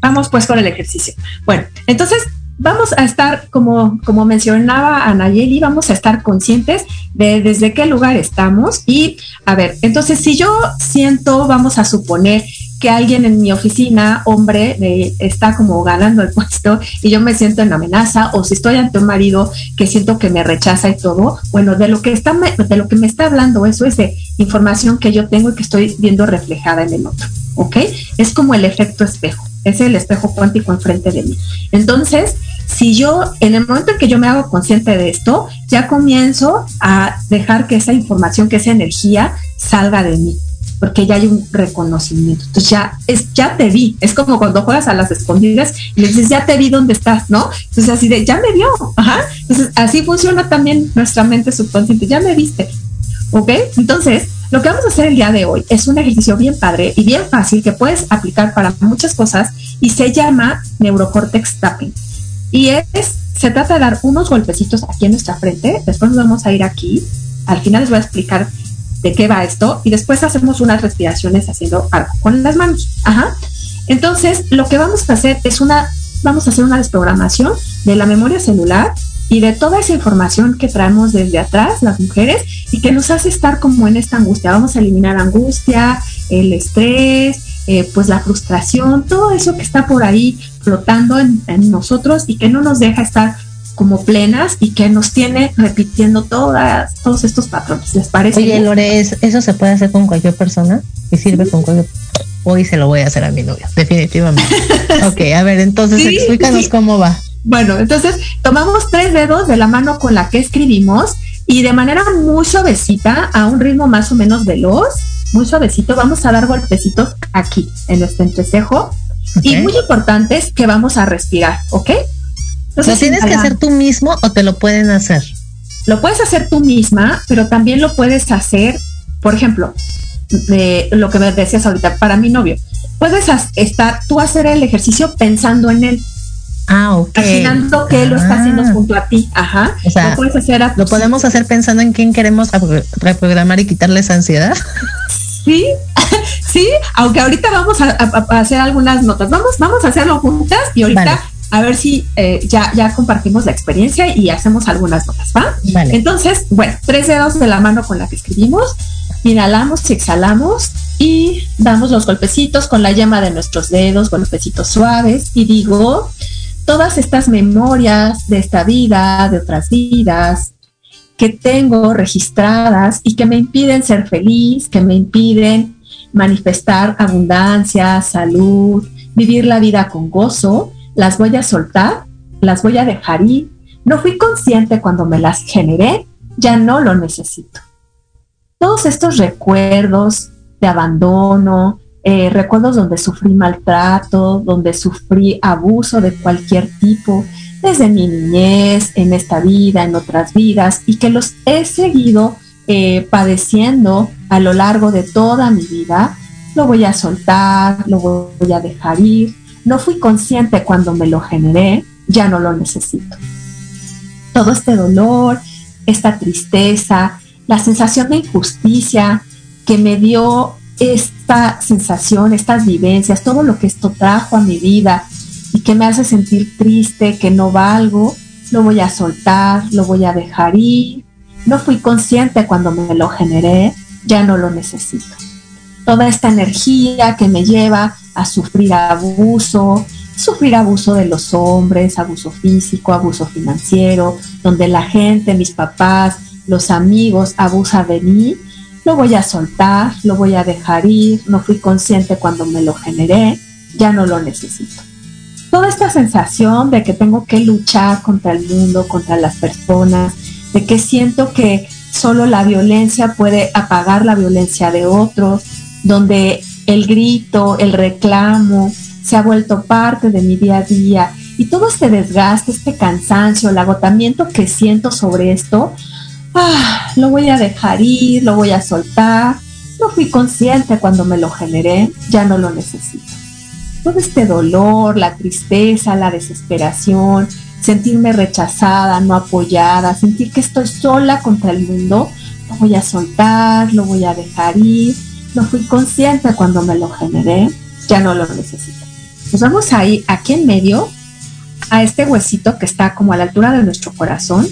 Vamos pues con el ejercicio. Bueno, entonces vamos a estar, como, como mencionaba Anayeli, vamos a estar conscientes de desde qué lugar estamos. Y a ver, entonces si yo siento, vamos a suponer que alguien en mi oficina, hombre, está como ganando el puesto y yo me siento en amenaza, o si estoy ante un marido que siento que me rechaza y todo, bueno, de lo que está, de lo que me está hablando eso es de información que yo tengo y que estoy viendo reflejada en el otro, ¿ok? Es como el efecto espejo, es el espejo cuántico enfrente de mí. Entonces, si yo, en el momento en que yo me hago consciente de esto, ya comienzo a dejar que esa información, que esa energía salga de mí porque ya hay un reconocimiento. Entonces ya es, ya te vi. Es como cuando juegas a las escondidas y dices, ya te vi dónde estás, ¿no? Entonces así de, ya me vio. Ajá. Entonces así funciona también nuestra mente subconsciente. Ya me viste. ¿Ok? Entonces, lo que vamos a hacer el día de hoy es un ejercicio bien padre y bien fácil que puedes aplicar para muchas cosas y se llama neurocortex tapping. Y es, se trata de dar unos golpecitos aquí en nuestra frente. Después nos vamos a ir aquí. Al final les voy a explicar de qué va esto y después hacemos unas respiraciones haciendo algo con las manos. Ajá. Entonces, lo que vamos a hacer es una, vamos a hacer una desprogramación de la memoria celular y de toda esa información que traemos desde atrás, las mujeres, y que nos hace estar como en esta angustia. Vamos a eliminar angustia, el estrés, eh, pues la frustración, todo eso que está por ahí flotando en, en nosotros y que no nos deja estar como plenas y que nos tiene repitiendo todas, todos estos patrones. ¿Les parece? Oye, Lore, ¿eso se puede hacer con cualquier persona? ¿Y sirve con cualquier Hoy se lo voy a hacer a mi novio, definitivamente. ok, a ver, entonces explícanos cómo va. Bueno, entonces tomamos tres dedos de la mano con la que escribimos y de manera muy suavecita, a un ritmo más o menos veloz, muy suavecito, vamos a dar golpecitos aquí, en nuestro entrecejo. Y muy importante es que vamos a respirar, ¿ok? ¿Lo tienes que hacer tú mismo o te lo pueden hacer? Lo puedes hacer tú misma, pero también lo puedes hacer, por ejemplo, de lo que me decías ahorita, para mi novio. Puedes estar, tú hacer el ejercicio pensando en él. Ah, ok. Imaginando que él lo está haciendo ah. junto a ti. Ajá. O sea, lo, puedes hacer lo podemos hacer pensando en quién queremos reprogramar y quitarle esa ansiedad. Sí, sí, aunque ahorita vamos a, hacer algunas notas. Vamos, vamos a hacerlo juntas y ahorita a ver si eh, ya, ya compartimos la experiencia y hacemos algunas notas, ¿va? Entonces, bueno, tres dedos de la mano con la que escribimos, inhalamos y exhalamos y damos los golpecitos con la yema de nuestros dedos, golpecitos suaves. Y digo, todas estas memorias de esta vida, de otras vidas, que tengo registradas y que me impiden ser feliz, que me impiden manifestar abundancia, salud, vivir la vida con gozo, las voy a soltar, las voy a dejar ir. No fui consciente cuando me las generé, ya no lo necesito. Todos estos recuerdos de abandono, eh, recuerdos donde sufrí maltrato, donde sufrí abuso de cualquier tipo, desde mi niñez, en esta vida, en otras vidas, y que los he seguido eh, padeciendo a lo largo de toda mi vida, lo voy a soltar, lo voy a dejar ir, no fui consciente cuando me lo generé, ya no lo necesito. Todo este dolor, esta tristeza, la sensación de injusticia que me dio esta sensación, estas vivencias, todo lo que esto trajo a mi vida y que me hace sentir triste, que no valgo, lo voy a soltar, lo voy a dejar ir. No fui consciente cuando me lo generé, ya no lo necesito. Toda esta energía que me lleva a sufrir abuso, sufrir abuso de los hombres, abuso físico, abuso financiero, donde la gente, mis papás, los amigos abusan de mí, lo voy a soltar, lo voy a dejar ir, no fui consciente cuando me lo generé, ya no lo necesito. Toda esta sensación de que tengo que luchar contra el mundo, contra las personas, de que siento que solo la violencia puede apagar la violencia de otros, donde el grito, el reclamo, se ha vuelto parte de mi día a día y todo este desgaste, este cansancio, el agotamiento que siento sobre esto, ah, lo voy a dejar ir, lo voy a soltar. No fui consciente cuando me lo generé, ya no lo necesito. Todo este dolor, la tristeza, la desesperación, sentirme rechazada, no apoyada, sentir que estoy sola contra el mundo, lo voy a soltar, lo voy a dejar ir. No fui consciente cuando me lo generé, ya no lo necesito. Nos vamos ahí, aquí en medio, a este huesito que está como a la altura de nuestro corazón.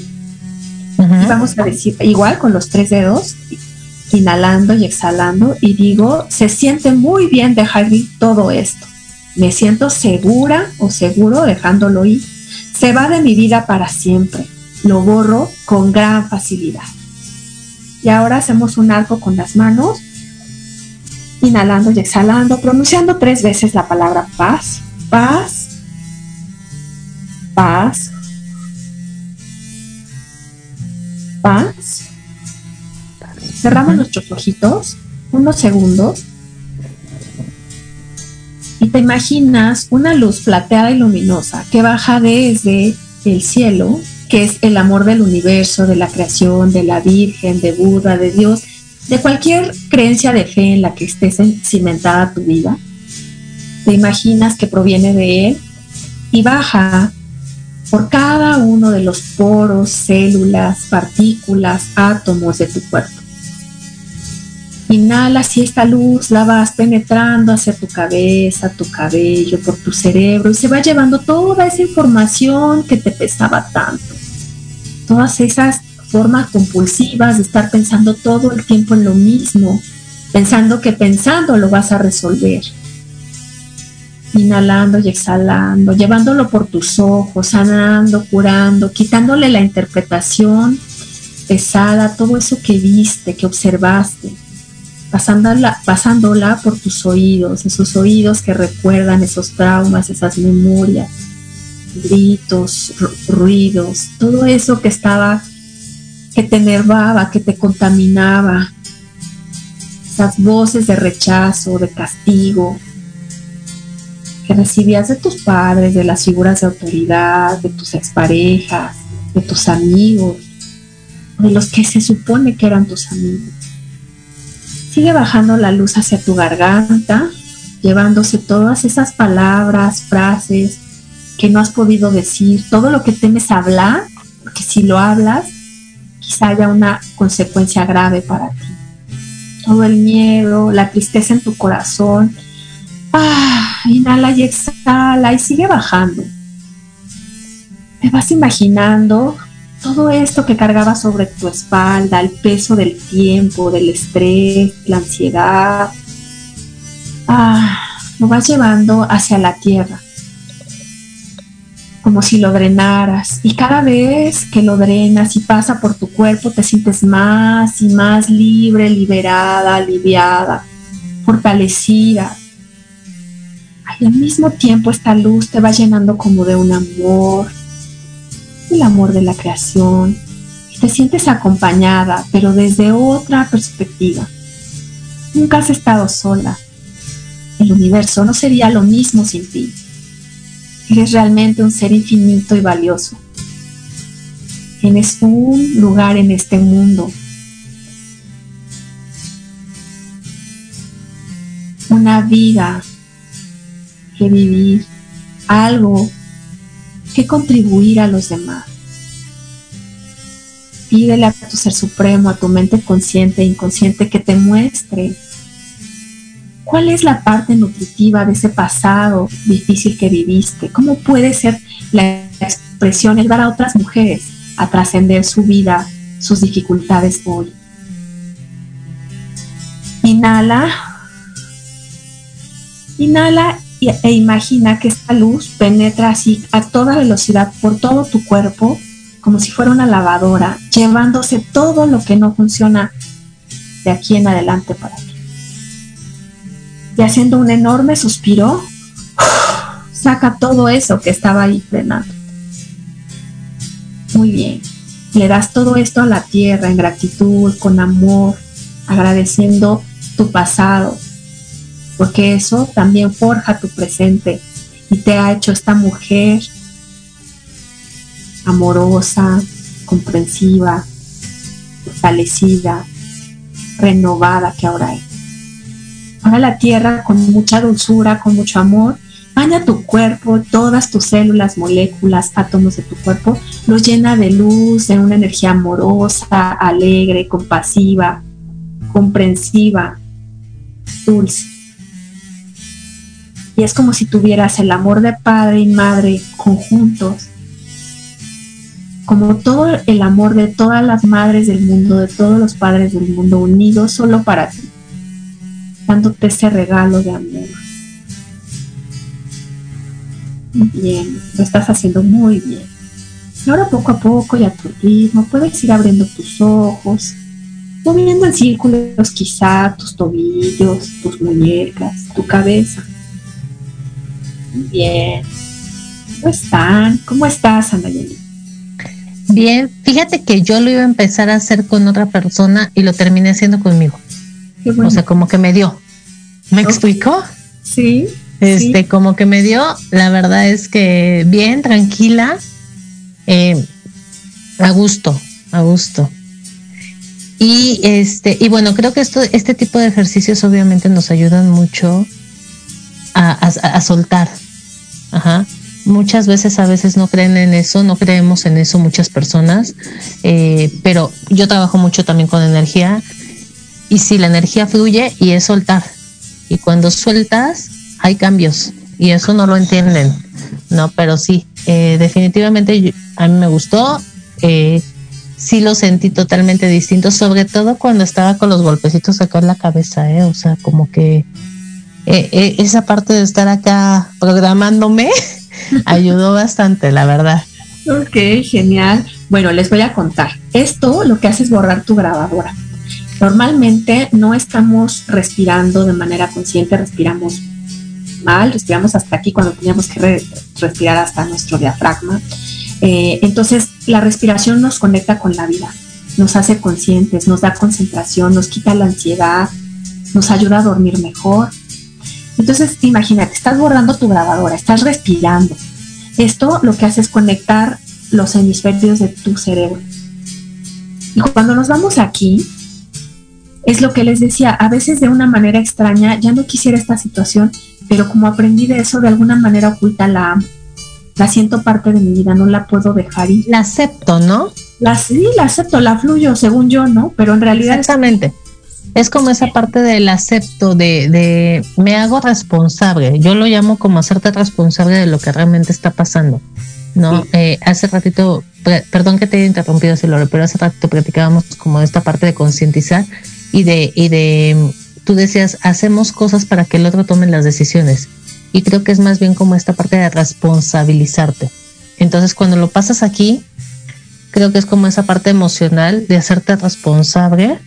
vamos a decir, igual con los tres dedos, inhalando y exhalando, y digo, se siente muy bien dejar ir todo esto. Me siento segura o seguro dejándolo ir se va de mi vida para siempre. Lo borro con gran facilidad. Y ahora hacemos un arco con las manos, inhalando y exhalando, pronunciando tres veces la palabra paz, paz, paz, paz. Cerramos nuestros ojitos unos segundos y te imaginas una luz plateada y luminosa que baja desde el cielo, que es el amor del universo, de la creación, de la Virgen, de Buda, de Dios, de cualquier creencia de fe en la que estés cimentada tu vida. Te imaginas que proviene de Él y baja por cada uno de los poros, células, partículas, átomos de tu cuerpo. Inhalas y esta luz la vas penetrando hacia tu cabeza, tu cabello, por tu cerebro y se va llevando toda esa información que te pesaba tanto. Todas esas formas compulsivas de estar pensando todo el tiempo en lo mismo, pensando que pensando lo vas a resolver. Inhalando y exhalando, llevándolo por tus ojos, sanando, curando, quitándole la interpretación pesada, todo eso que viste, que observaste pasándola, pasándola por tus oídos, esos oídos que recuerdan esos traumas, esas memorias, gritos, ruidos, todo eso que estaba, que te enervaba, que te contaminaba, esas voces de rechazo, de castigo, que recibías de tus padres, de las figuras de autoridad, de tus exparejas, de tus amigos, de los que se supone que eran tus amigos. Sigue bajando la luz hacia tu garganta, llevándose todas esas palabras, frases que no has podido decir, todo lo que temes hablar, porque si lo hablas, haya una consecuencia grave para ti. Todo el miedo, la tristeza en tu corazón. Ah, inhala y exhala y sigue bajando. Te vas imaginando todo esto que cargaba sobre tu espalda, el peso del tiempo, del estrés, la ansiedad, ah, lo vas llevando hacia la tierra, como si lo drenaras. Y cada vez que lo drenas y pasa por tu cuerpo, te sientes más y más libre, liberada, aliviada, fortalecida. Y al mismo tiempo esta luz te va llenando como de un amor, el amor de la creación y te sientes acompañada, pero desde otra perspectiva. Nunca has estado sola. El universo no sería lo mismo sin ti. Eres realmente un ser infinito y valioso. Tienes un lugar en este mundo. Una vida que vivir, algo que contribuir a los demás. Pídele a tu ser supremo, a tu mente consciente e inconsciente que te muestre cuál es la parte nutritiva de ese pasado difícil que viviste, cómo puede ser la expresión, el dar a otras mujeres a trascender su vida, sus dificultades hoy. Inhala. Inhala e imagina que esta luz penetra así a toda velocidad por todo tu cuerpo, como si fuera una lavadora, llevándose todo lo que no funciona de aquí en adelante para ti. Y haciendo un enorme suspiro, saca todo eso que estaba ahí frenando. Muy bien. Le das todo esto a la tierra en gratitud, con amor, agradeciendo tu pasado, porque eso también forja tu presente y te ha hecho esta mujer amorosa, comprensiva, fortalecida, renovada que ahora es. Ahora la tierra con mucha dulzura, con mucho amor, baña tu cuerpo, todas tus células, moléculas, átomos de tu cuerpo, los llena de luz, de una energía amorosa, alegre, compasiva, comprensiva, dulce. Y es como si tuvieras el amor de padre y madre conjuntos, como todo el amor de todas las madres del mundo, de todos los padres del mundo unidos solo para ti, dándote ese regalo de amor. Bien, lo estás haciendo muy bien. Y ahora poco a poco y a tu ritmo puedes ir abriendo tus ojos, moviendo en círculos quizá tus tobillos, tus muñecas, tu cabeza. Bien. ¿Cómo están? ¿Cómo estás, Ana Bien, fíjate que yo lo iba a empezar a hacer con otra persona y lo terminé haciendo conmigo. O sea, como que me dio. ¿Me explicó? Sí. Este, como que me dio, la verdad es que bien, tranquila, eh, a gusto, a gusto. Y este, y bueno, creo que esto, este tipo de ejercicios obviamente nos ayudan mucho a, soltar. Ajá. Muchas veces a veces no creen en eso, no creemos en eso muchas personas, eh, pero yo trabajo mucho también con energía y si la energía fluye y es soltar. Y cuando sueltas, hay cambios y eso no lo entienden, ¿no? Pero sí, eh, definitivamente a mí me gustó, eh, sí lo sentí totalmente distinto, sobre todo cuando estaba con los golpecitos acá en la cabeza, ¿eh? O sea, como que eh, esa parte de estar acá programándome ayudó bastante, la verdad. Ok, genial. Bueno, les voy a contar. Esto lo que hace es borrar tu grabadora. Normalmente no estamos respirando de manera consciente, respiramos mal, respiramos hasta aquí cuando teníamos que respirar hasta nuestro diafragma. Eh, entonces, la respiración nos conecta con la vida, nos hace conscientes, nos da concentración, nos quita la ansiedad, nos ayuda a dormir mejor. Entonces, imagínate, estás borrando tu grabadora, estás respirando. Esto lo que hace es conectar los hemisferios de tu cerebro. Y cuando nos vamos aquí, es lo que les decía, a veces de una manera extraña, ya no quisiera esta situación, pero como aprendí de eso, de alguna manera oculta la La siento parte de mi vida, no la puedo dejar ir. La acepto, ¿no? La, sí, la acepto, la fluyo, según yo, ¿no? Pero en realidad... Exactamente. Es como esa parte del acepto, de, de me hago responsable. Yo lo llamo como hacerte responsable de lo que realmente está pasando. ¿no? Eh, hace ratito, perdón que te haya interrumpido, Silore, pero hace ratito platicábamos como de esta parte de concientizar y de, y de tú decías, hacemos cosas para que el otro tome las decisiones. Y creo que es más bien como esta parte de responsabilizarte. Entonces, cuando lo pasas aquí, creo que es como esa parte emocional de hacerte responsable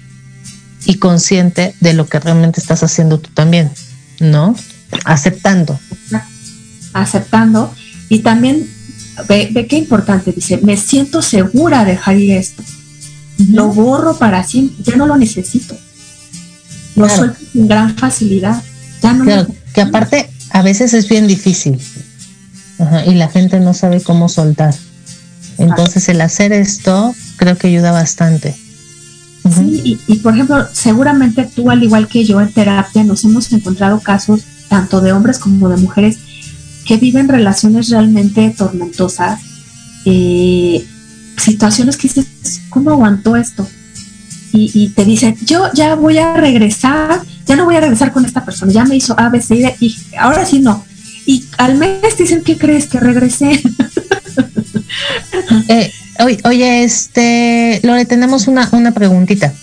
y consciente de lo que realmente estás haciendo tú también, ¿no? Aceptando. Aceptando. Y también, ve, qué importante, dice, me siento segura de dejar esto. Lo borro para siempre, ya no lo necesito lo claro. suelto con gran facilidad. Ya no claro, que aparte a veces es bien difícil Ajá, y la gente no sabe cómo soltar. Entonces el hacer esto creo que ayuda bastante. Uh -huh. Sí, y, y, por ejemplo, seguramente tú, al igual que yo en terapia, nos hemos encontrado casos tanto de hombres como de mujeres que viven relaciones realmente tormentosas, eh, situaciones que dices, ¿cómo aguantó esto? y, y, te dicen, yo ya voy a regresar, ya no voy a regresar con esta persona, ya me hizo A, B, C, D, y ahora sí no. Y al mes dicen, ¿qué crees? Que regresé. eh, oye, este, Lore, tenemos una, una preguntita.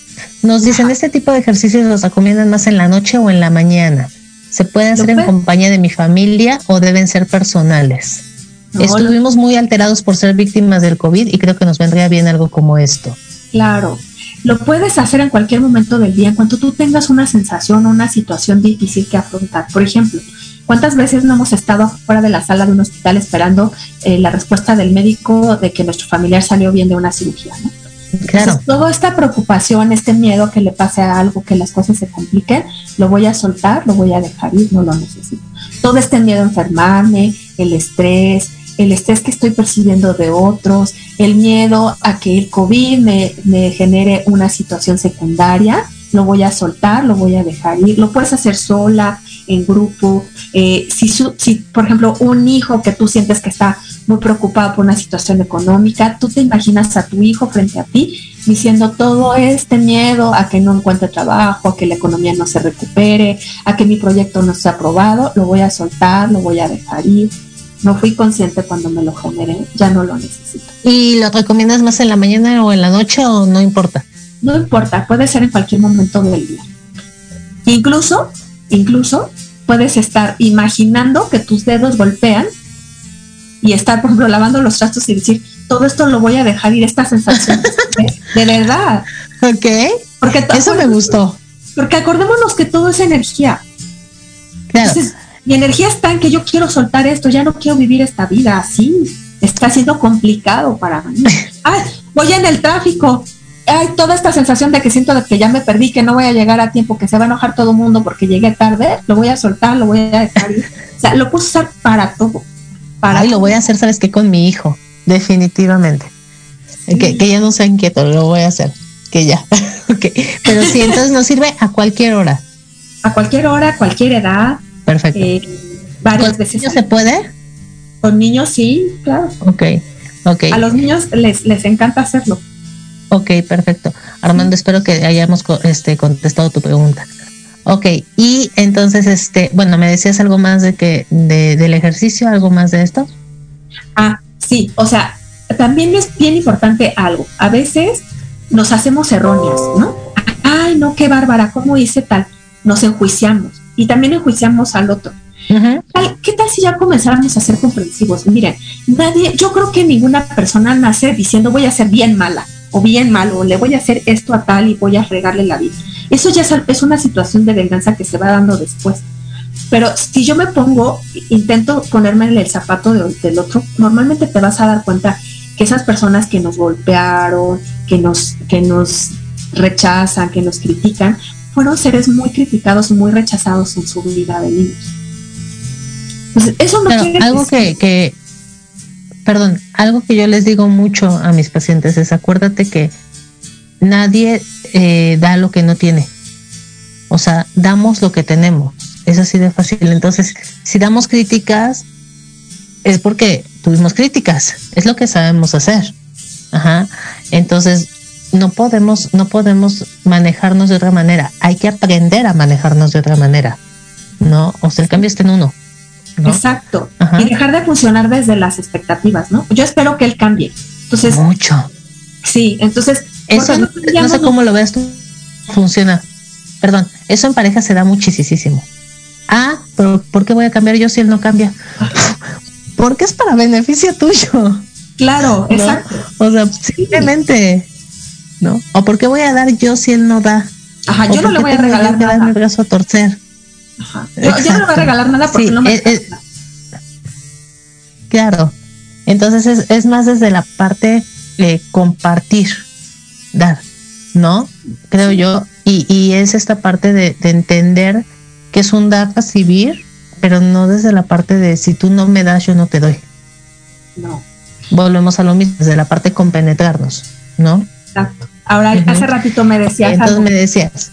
Nos dicen, ¿este tipo de ejercicios los recomiendan más en la noche o en la mañana? ¿Se pueden hacer en compañía de mi familia o deben ser personales? No, Estuvimos muy alterados por ser víctimas del COVID y creo que nos vendría bien algo como esto. Claro, lo puedes hacer en cualquier momento del día, en cuanto tú tengas una sensación o una situación difícil que afrontar. Por ejemplo, ¿cuántas veces no hemos estado fuera de la sala de un hospital esperando eh, la respuesta del médico de que nuestro familiar salió bien de una cirugía? ¿no? Claro. Entonces, toda esta preocupación, este miedo que le pase a algo, que las cosas se compliquen, lo voy a soltar, lo voy a dejar ir, no lo necesito. Todo este miedo a enfermarme, el estrés, el estrés que estoy percibiendo de otros, el miedo a que el COVID me, genere una situación secundaria, lo voy a soltar, lo voy a dejar ir, lo puedes hacer sola, en grupo. Eh, si, si, por ejemplo, un hijo que tú sientes que está muy preocupado por una situación económica, tú te imaginas a tu hijo frente a ti diciendo todo este miedo a que no encuentre trabajo, a que la economía no se recupere, a que mi proyecto no sea aprobado, lo voy a soltar, lo voy a dejar ir. No fui consciente cuando me lo generé, ya no lo necesito. ¿Y lo recomiendas más en la mañana o en la noche o no importa? No importa, puede ser en cualquier momento del día. Incluso, incluso puedes estar imaginando que tus dedos golpean y estar, por ejemplo, lavando los trastos y decir, todo esto lo voy a dejar ir, esta sensación de, verdad. Ok. Porque Eso me gustó. Porque acordémonos que todo es energía. Claro. Entonces, mi energía está en que yo quiero soltar esto, ya no quiero vivir esta vida así. Está siendo complicado para mí. Ay, voy en el tráfico. Hay toda esta sensación de que siento que ya me perdí, que no voy a llegar a tiempo, que se va a enojar todo el mundo porque llegué tarde. Lo voy a soltar, lo voy a dejar ir. O sea, lo puedo usar para todo. Ay, lo voy a hacer, ¿sabes qué? Con mi hijo, definitivamente. Que, ya no sea inquieto, lo voy a hacer. Que ya. Pero sí, entonces nos sirve a cualquier hora. A cualquier hora, cualquier edad. Perfecto. Eh, varias veces. se puede? Con niños sí, claro. Ok, ok. A los niños les, les encanta hacerlo. Ok, perfecto. Armando, espero que hayamos este, contestado tu pregunta. Ok, y entonces, este, bueno, me decías algo más de que, de, del ejercicio, algo más de esto. Ah, sí, o sea, también es bien importante algo. A veces nos hacemos erróneas, ¿no? Ay, no, qué bárbara, ¿cómo hice tal? Nos enjuiciamos y también enjuiciamos al otro. ¿Qué tal si ya comenzáramos a ser comprensivos? Miren, nadie, yo creo que ninguna persona nace diciendo voy a ser bien mala o bien malo, o le voy a hacer esto a tal y voy a regarle la vida. Eso ya es una situación de venganza que se va dando después. Pero si yo me pongo, intento ponerme en el zapato del otro, normalmente te vas a dar cuenta que esas personas que nos golpearon, que nos, que nos rechazan, que nos critican, fueron seres muy criticados muy rechazados en su vida de niños. Pues eso no algo que, que, perdón, algo que yo les digo mucho a mis pacientes es acuérdate que nadie eh, da lo que no tiene. O sea, damos lo que tenemos. Es así de fácil. Entonces, si damos críticas, es porque tuvimos críticas. Es lo que sabemos hacer. Ajá. Entonces, no podemos, no podemos manejarnos de otra manera. Hay que aprender a manejarnos de otra manera. ¿No? O sea, el cambio está en uno. Exacto. Y dejar de funcionar desde las expectativas, ¿no? Yo espero que él cambie. Entonces. Mucho. Sí, entonces eso no, sé cómo lo veas tú. Funciona. Perdón, eso en pareja se da muchísimo. Ah, pero ¿por qué voy a cambiar yo si él no cambia? Porque es para beneficio tuyo. Claro, exacto. O sea, simplemente, ¿no? ¿O por qué voy a dar yo si él no da? Ajá, yo no le voy a regalar nada. brazo a torcer. Ajá. Yo, no le voy a regalar nada porque no me. claro. Entonces es, es más desde la parte de compartir dar, ¿no? Creo yo. Y, y es esta parte de, entender que es un dar recibir, pero no desde la parte de si tú no me das, yo no te doy. No. Volvemos a lo mismo, desde la parte de compenetrarnos, ¿no? Exacto. Ahora, hace ratito me decías. Entonces me decías.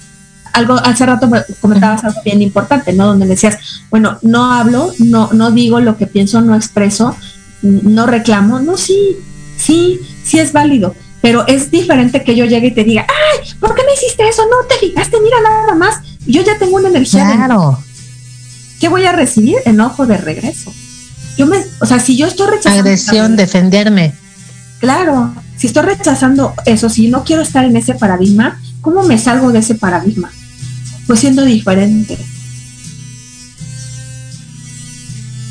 Algo, hace rato comentabas algo bien importante, ¿no? Donde decías, bueno, no hablo, no, no digo lo que pienso, no expreso, no reclamo, no, sí, sí, sí es válido, pero es diferente que yo llegue y te diga, ay, ¿por qué me hiciste eso? No te fijaste, mira nada más. Yo ya tengo una energía. Claro. ¿Qué voy a recibir? Enojo de regreso. Yo me, o sea, si yo estoy rechazando. Agresión, defenderme. Claro, si estoy rechazando eso, si no quiero estar en ese paradigma, ¿cómo me salgo de ese paradigma? Pues siendo diferente.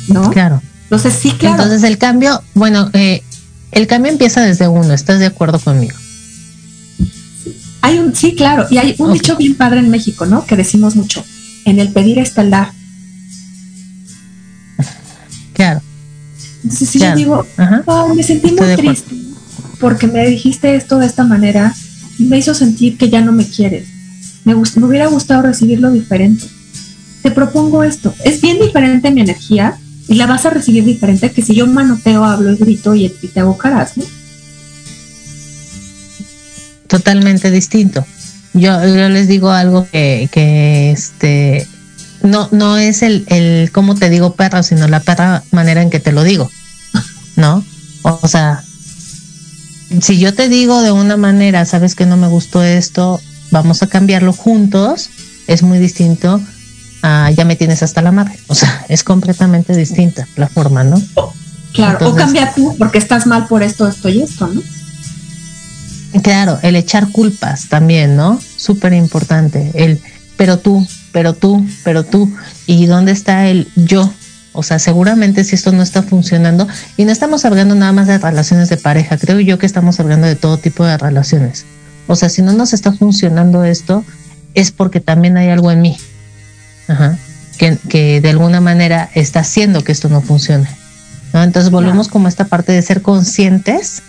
¿No? Claro. Entonces, sí, claro. Entonces, el cambio, bueno, eh, el cambio empieza desde uno, ¿estás de acuerdo conmigo? Hay un, sí, claro, y hay un dicho bien padre en México, ¿no? Que decimos mucho, en el pedir está el dar. Claro. Entonces, si yo digo, me sentí muy triste porque me dijiste esto de esta manera y me hizo sentir que ya no me quieres. Me, me hubiera gustado recibirlo diferente. Te propongo esto. Es bien diferente mi energía y la vas a recibir diferente que si yo manoteo, hablo grito y, te hago caras, ¿no? Totalmente distinto. Yo, les digo algo que, que este no, no es el, el cómo te digo perro, sino la perra manera en que te lo digo, ¿no? O sea, si yo te digo de una manera, sabes que no me gustó esto, vamos a cambiarlo juntos, es muy distinto a ya me tienes hasta la madre. O sea, es completamente distinta la forma, ¿no? Claro, o cambia tú porque estás mal por esto, esto y esto, ¿no? Claro, el echar culpas también, ¿no? Súper importante. El, pero tú, pero tú, pero tú. ¿Y dónde está el yo? O sea, seguramente si esto no está funcionando, y no estamos hablando nada más de relaciones de pareja, creo yo que estamos hablando de todo tipo de relaciones. O sea, si no nos está funcionando esto, es porque también hay algo en mí, que, que, de alguna manera está haciendo que esto no funcione. Entonces volvemos como esta parte de ser conscientes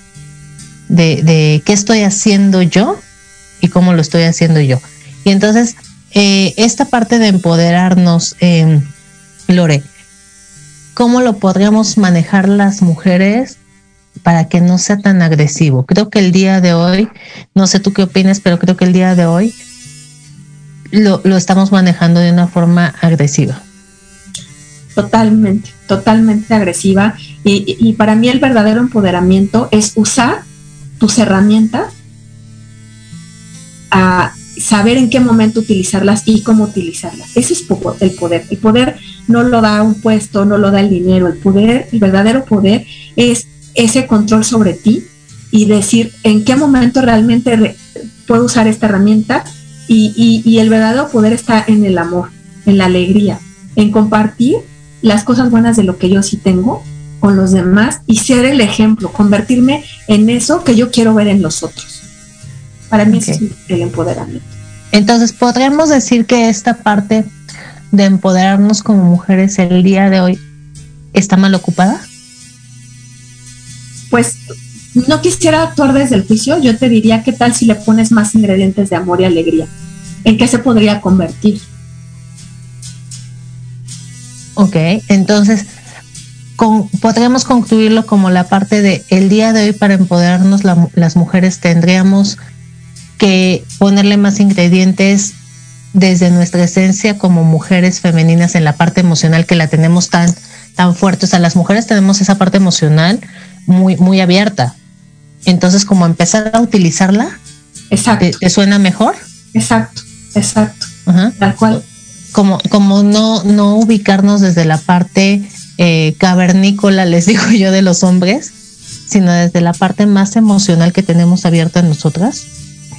de, de, qué estoy haciendo yo y cómo lo estoy haciendo yo. Y entonces, eh, esta parte de empoderarnos, eh, Lore, ¿cómo lo podríamos manejar las mujeres para que no sea tan agresivo? Creo que el día de hoy, no sé tú qué opinas, pero creo que el día de hoy lo, lo estamos manejando de una forma agresiva. Totalmente, totalmente agresiva. Y, y, para mí el verdadero empoderamiento es usar tus herramientas a saber en qué momento utilizarlas y cómo utilizarlas. Ese es el poder. El poder no lo da un puesto, no lo da el dinero. El poder, el verdadero poder es ese control sobre ti y decir en qué momento realmente puedo usar esta herramienta y, y, y el verdadero poder está en el amor, en la alegría, en compartir las cosas buenas de lo que yo sí tengo con los demás y ser el ejemplo, convertirme en eso que yo quiero ver en los otros. Para mí okay. es el empoderamiento. Entonces, ¿podríamos decir que esta parte de empoderarnos como mujeres el día de hoy está mal ocupada? Pues no quisiera actuar desde el juicio, yo te diría qué tal si le pones más ingredientes de amor y alegría. ¿En qué se podría convertir? Ok, entonces con, podríamos concluirlo como la parte de el día de hoy para empoderarnos la, las mujeres tendríamos que ponerle más ingredientes desde nuestra esencia como mujeres femeninas en la parte emocional que la tenemos tan tan fuerte, o sea, las mujeres tenemos esa parte emocional muy muy abierta. Entonces, como empezar a utilizarla, exacto. ¿te, te suena mejor? Exacto, exacto. Ajá. Tal cual como, como no, no ubicarnos desde la parte eh, cavernícola, les digo yo, de los hombres, sino desde la parte más emocional que tenemos abierta en nosotras.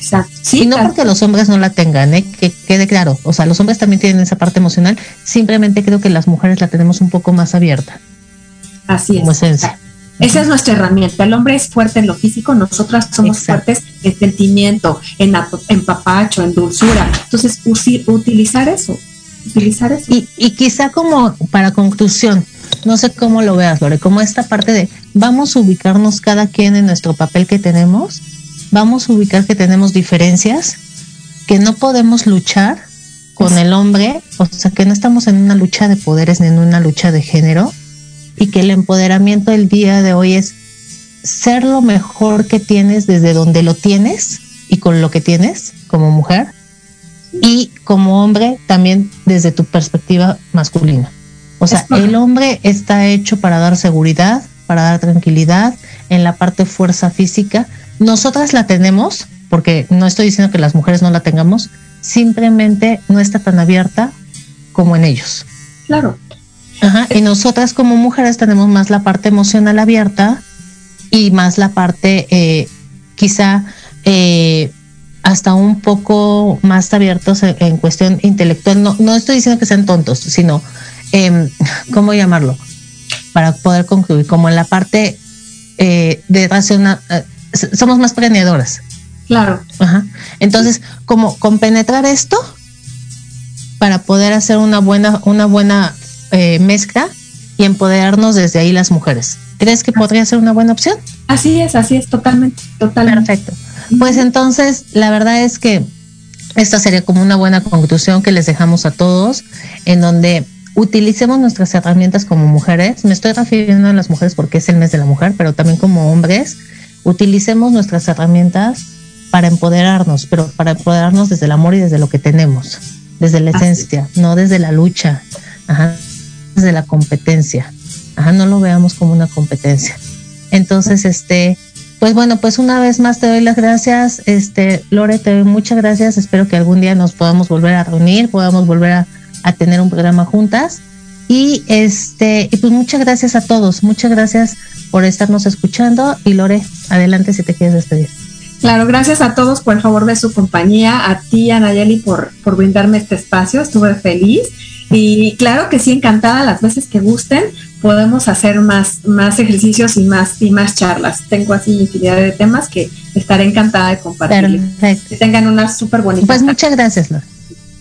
Exacto. Sí, y no claro. porque los hombres no la tengan, ¿eh? que quede claro. O sea, los hombres también tienen esa parte emocional, simplemente creo que las mujeres la tenemos un poco más abierta. Así como es. esencia. Esa es nuestra herramienta. El hombre es fuerte en lo físico, nosotras somos Exacto. fuertes en sentimiento, en, en papacho, en dulzura. Entonces, utilizar eso, utilizar eso. Y, y quizá como para conclusión, no sé cómo lo veas, Lore, como esta parte de vamos a ubicarnos cada quien en nuestro papel que tenemos, vamos a ubicar que tenemos diferencias, que no podemos luchar con el hombre, o sea, que no estamos en una lucha de poderes ni en una lucha de género, y que el empoderamiento del día de hoy es ser lo mejor que tienes desde donde lo tienes y con lo que tienes como mujer, y como hombre también desde tu perspectiva masculina. O sea, el hombre está hecho para dar seguridad, para dar tranquilidad, en la parte fuerza física. Nosotras la tenemos, porque no estoy diciendo que las mujeres no la tengamos, simplemente no está tan abierta como en ellos. Claro. Ajá, y nosotras como mujeres tenemos más la parte emocional abierta y más la parte eh, quizá eh, hasta un poco más abiertos en, en, cuestión intelectual. No, no estoy diciendo que sean tontos, sino, eh, ¿cómo llamarlo? Para poder concluir, como en la parte eh, de racional, eh, somos más planeadoras. Claro. Ajá. Entonces, como compenetrar esto para poder hacer una buena, una buena eh, mezcla y empoderarnos desde ahí las mujeres. ¿Crees que podría ser una buena opción? Así es, así es, totalmente, totalmente. Perfecto. Pues entonces, la verdad es que esta sería como una buena conclusión que les dejamos a todos, en donde utilicemos nuestras herramientas como mujeres. Me estoy refiriendo a las mujeres porque es el mes de la mujer, pero también como hombres, utilicemos nuestras herramientas para empoderarnos, pero para empoderarnos desde el amor y desde lo que tenemos. desde la esencia, no desde la lucha, ajá, desde la competencia. Ajá, no lo veamos como una competencia. Entonces, este, pues bueno, pues una vez más te doy las gracias, este, Lore, te doy muchas gracias. Espero que algún día nos podamos volver a reunir, podamos volver a, a tener un programa juntas. Y este, y pues muchas gracias a todos, muchas gracias por estarnos escuchando. Y Lore, adelante si te quieres despedir. Claro, gracias a todos por el favor de su compañía, a ti, Anayeli, por, por brindarme este espacio, estuve feliz. Y claro que sí, encantada las veces que gusten, podemos hacer más, más ejercicios y más, y más charlas. Tengo así infinidad de temas que estaré encantada de compartir. Que tengan una súper bonita. Pues muchas gracias, Lore.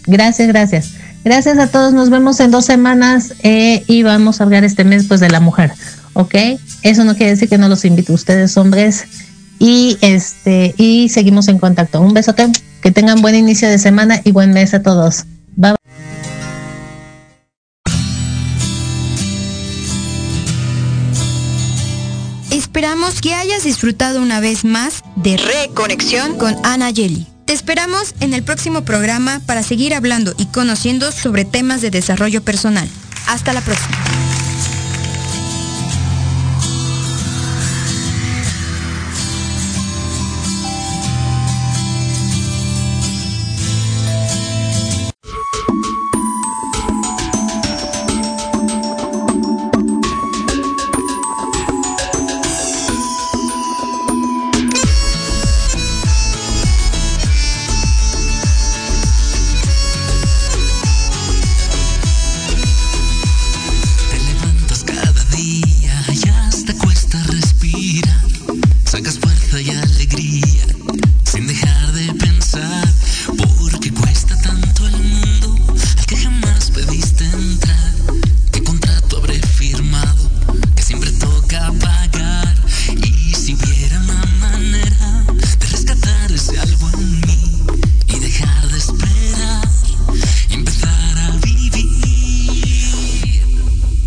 Gracias, gracias. Gracias a todos. Nos vemos en dos semanas eh, y vamos a hablar este mes pues de la mujer. ¿Ok? Eso no quiere decir que no los invito a ustedes, hombres. Y este, y seguimos en contacto. Un besote. Que tengan buen inicio de semana y buen mes a todos. Bye. Esperamos que hayas disfrutado una vez más de Reconexión con Ana Yeli. Te esperamos en el próximo programa para seguir hablando y conociendo sobre temas de desarrollo personal. Hasta la próxima.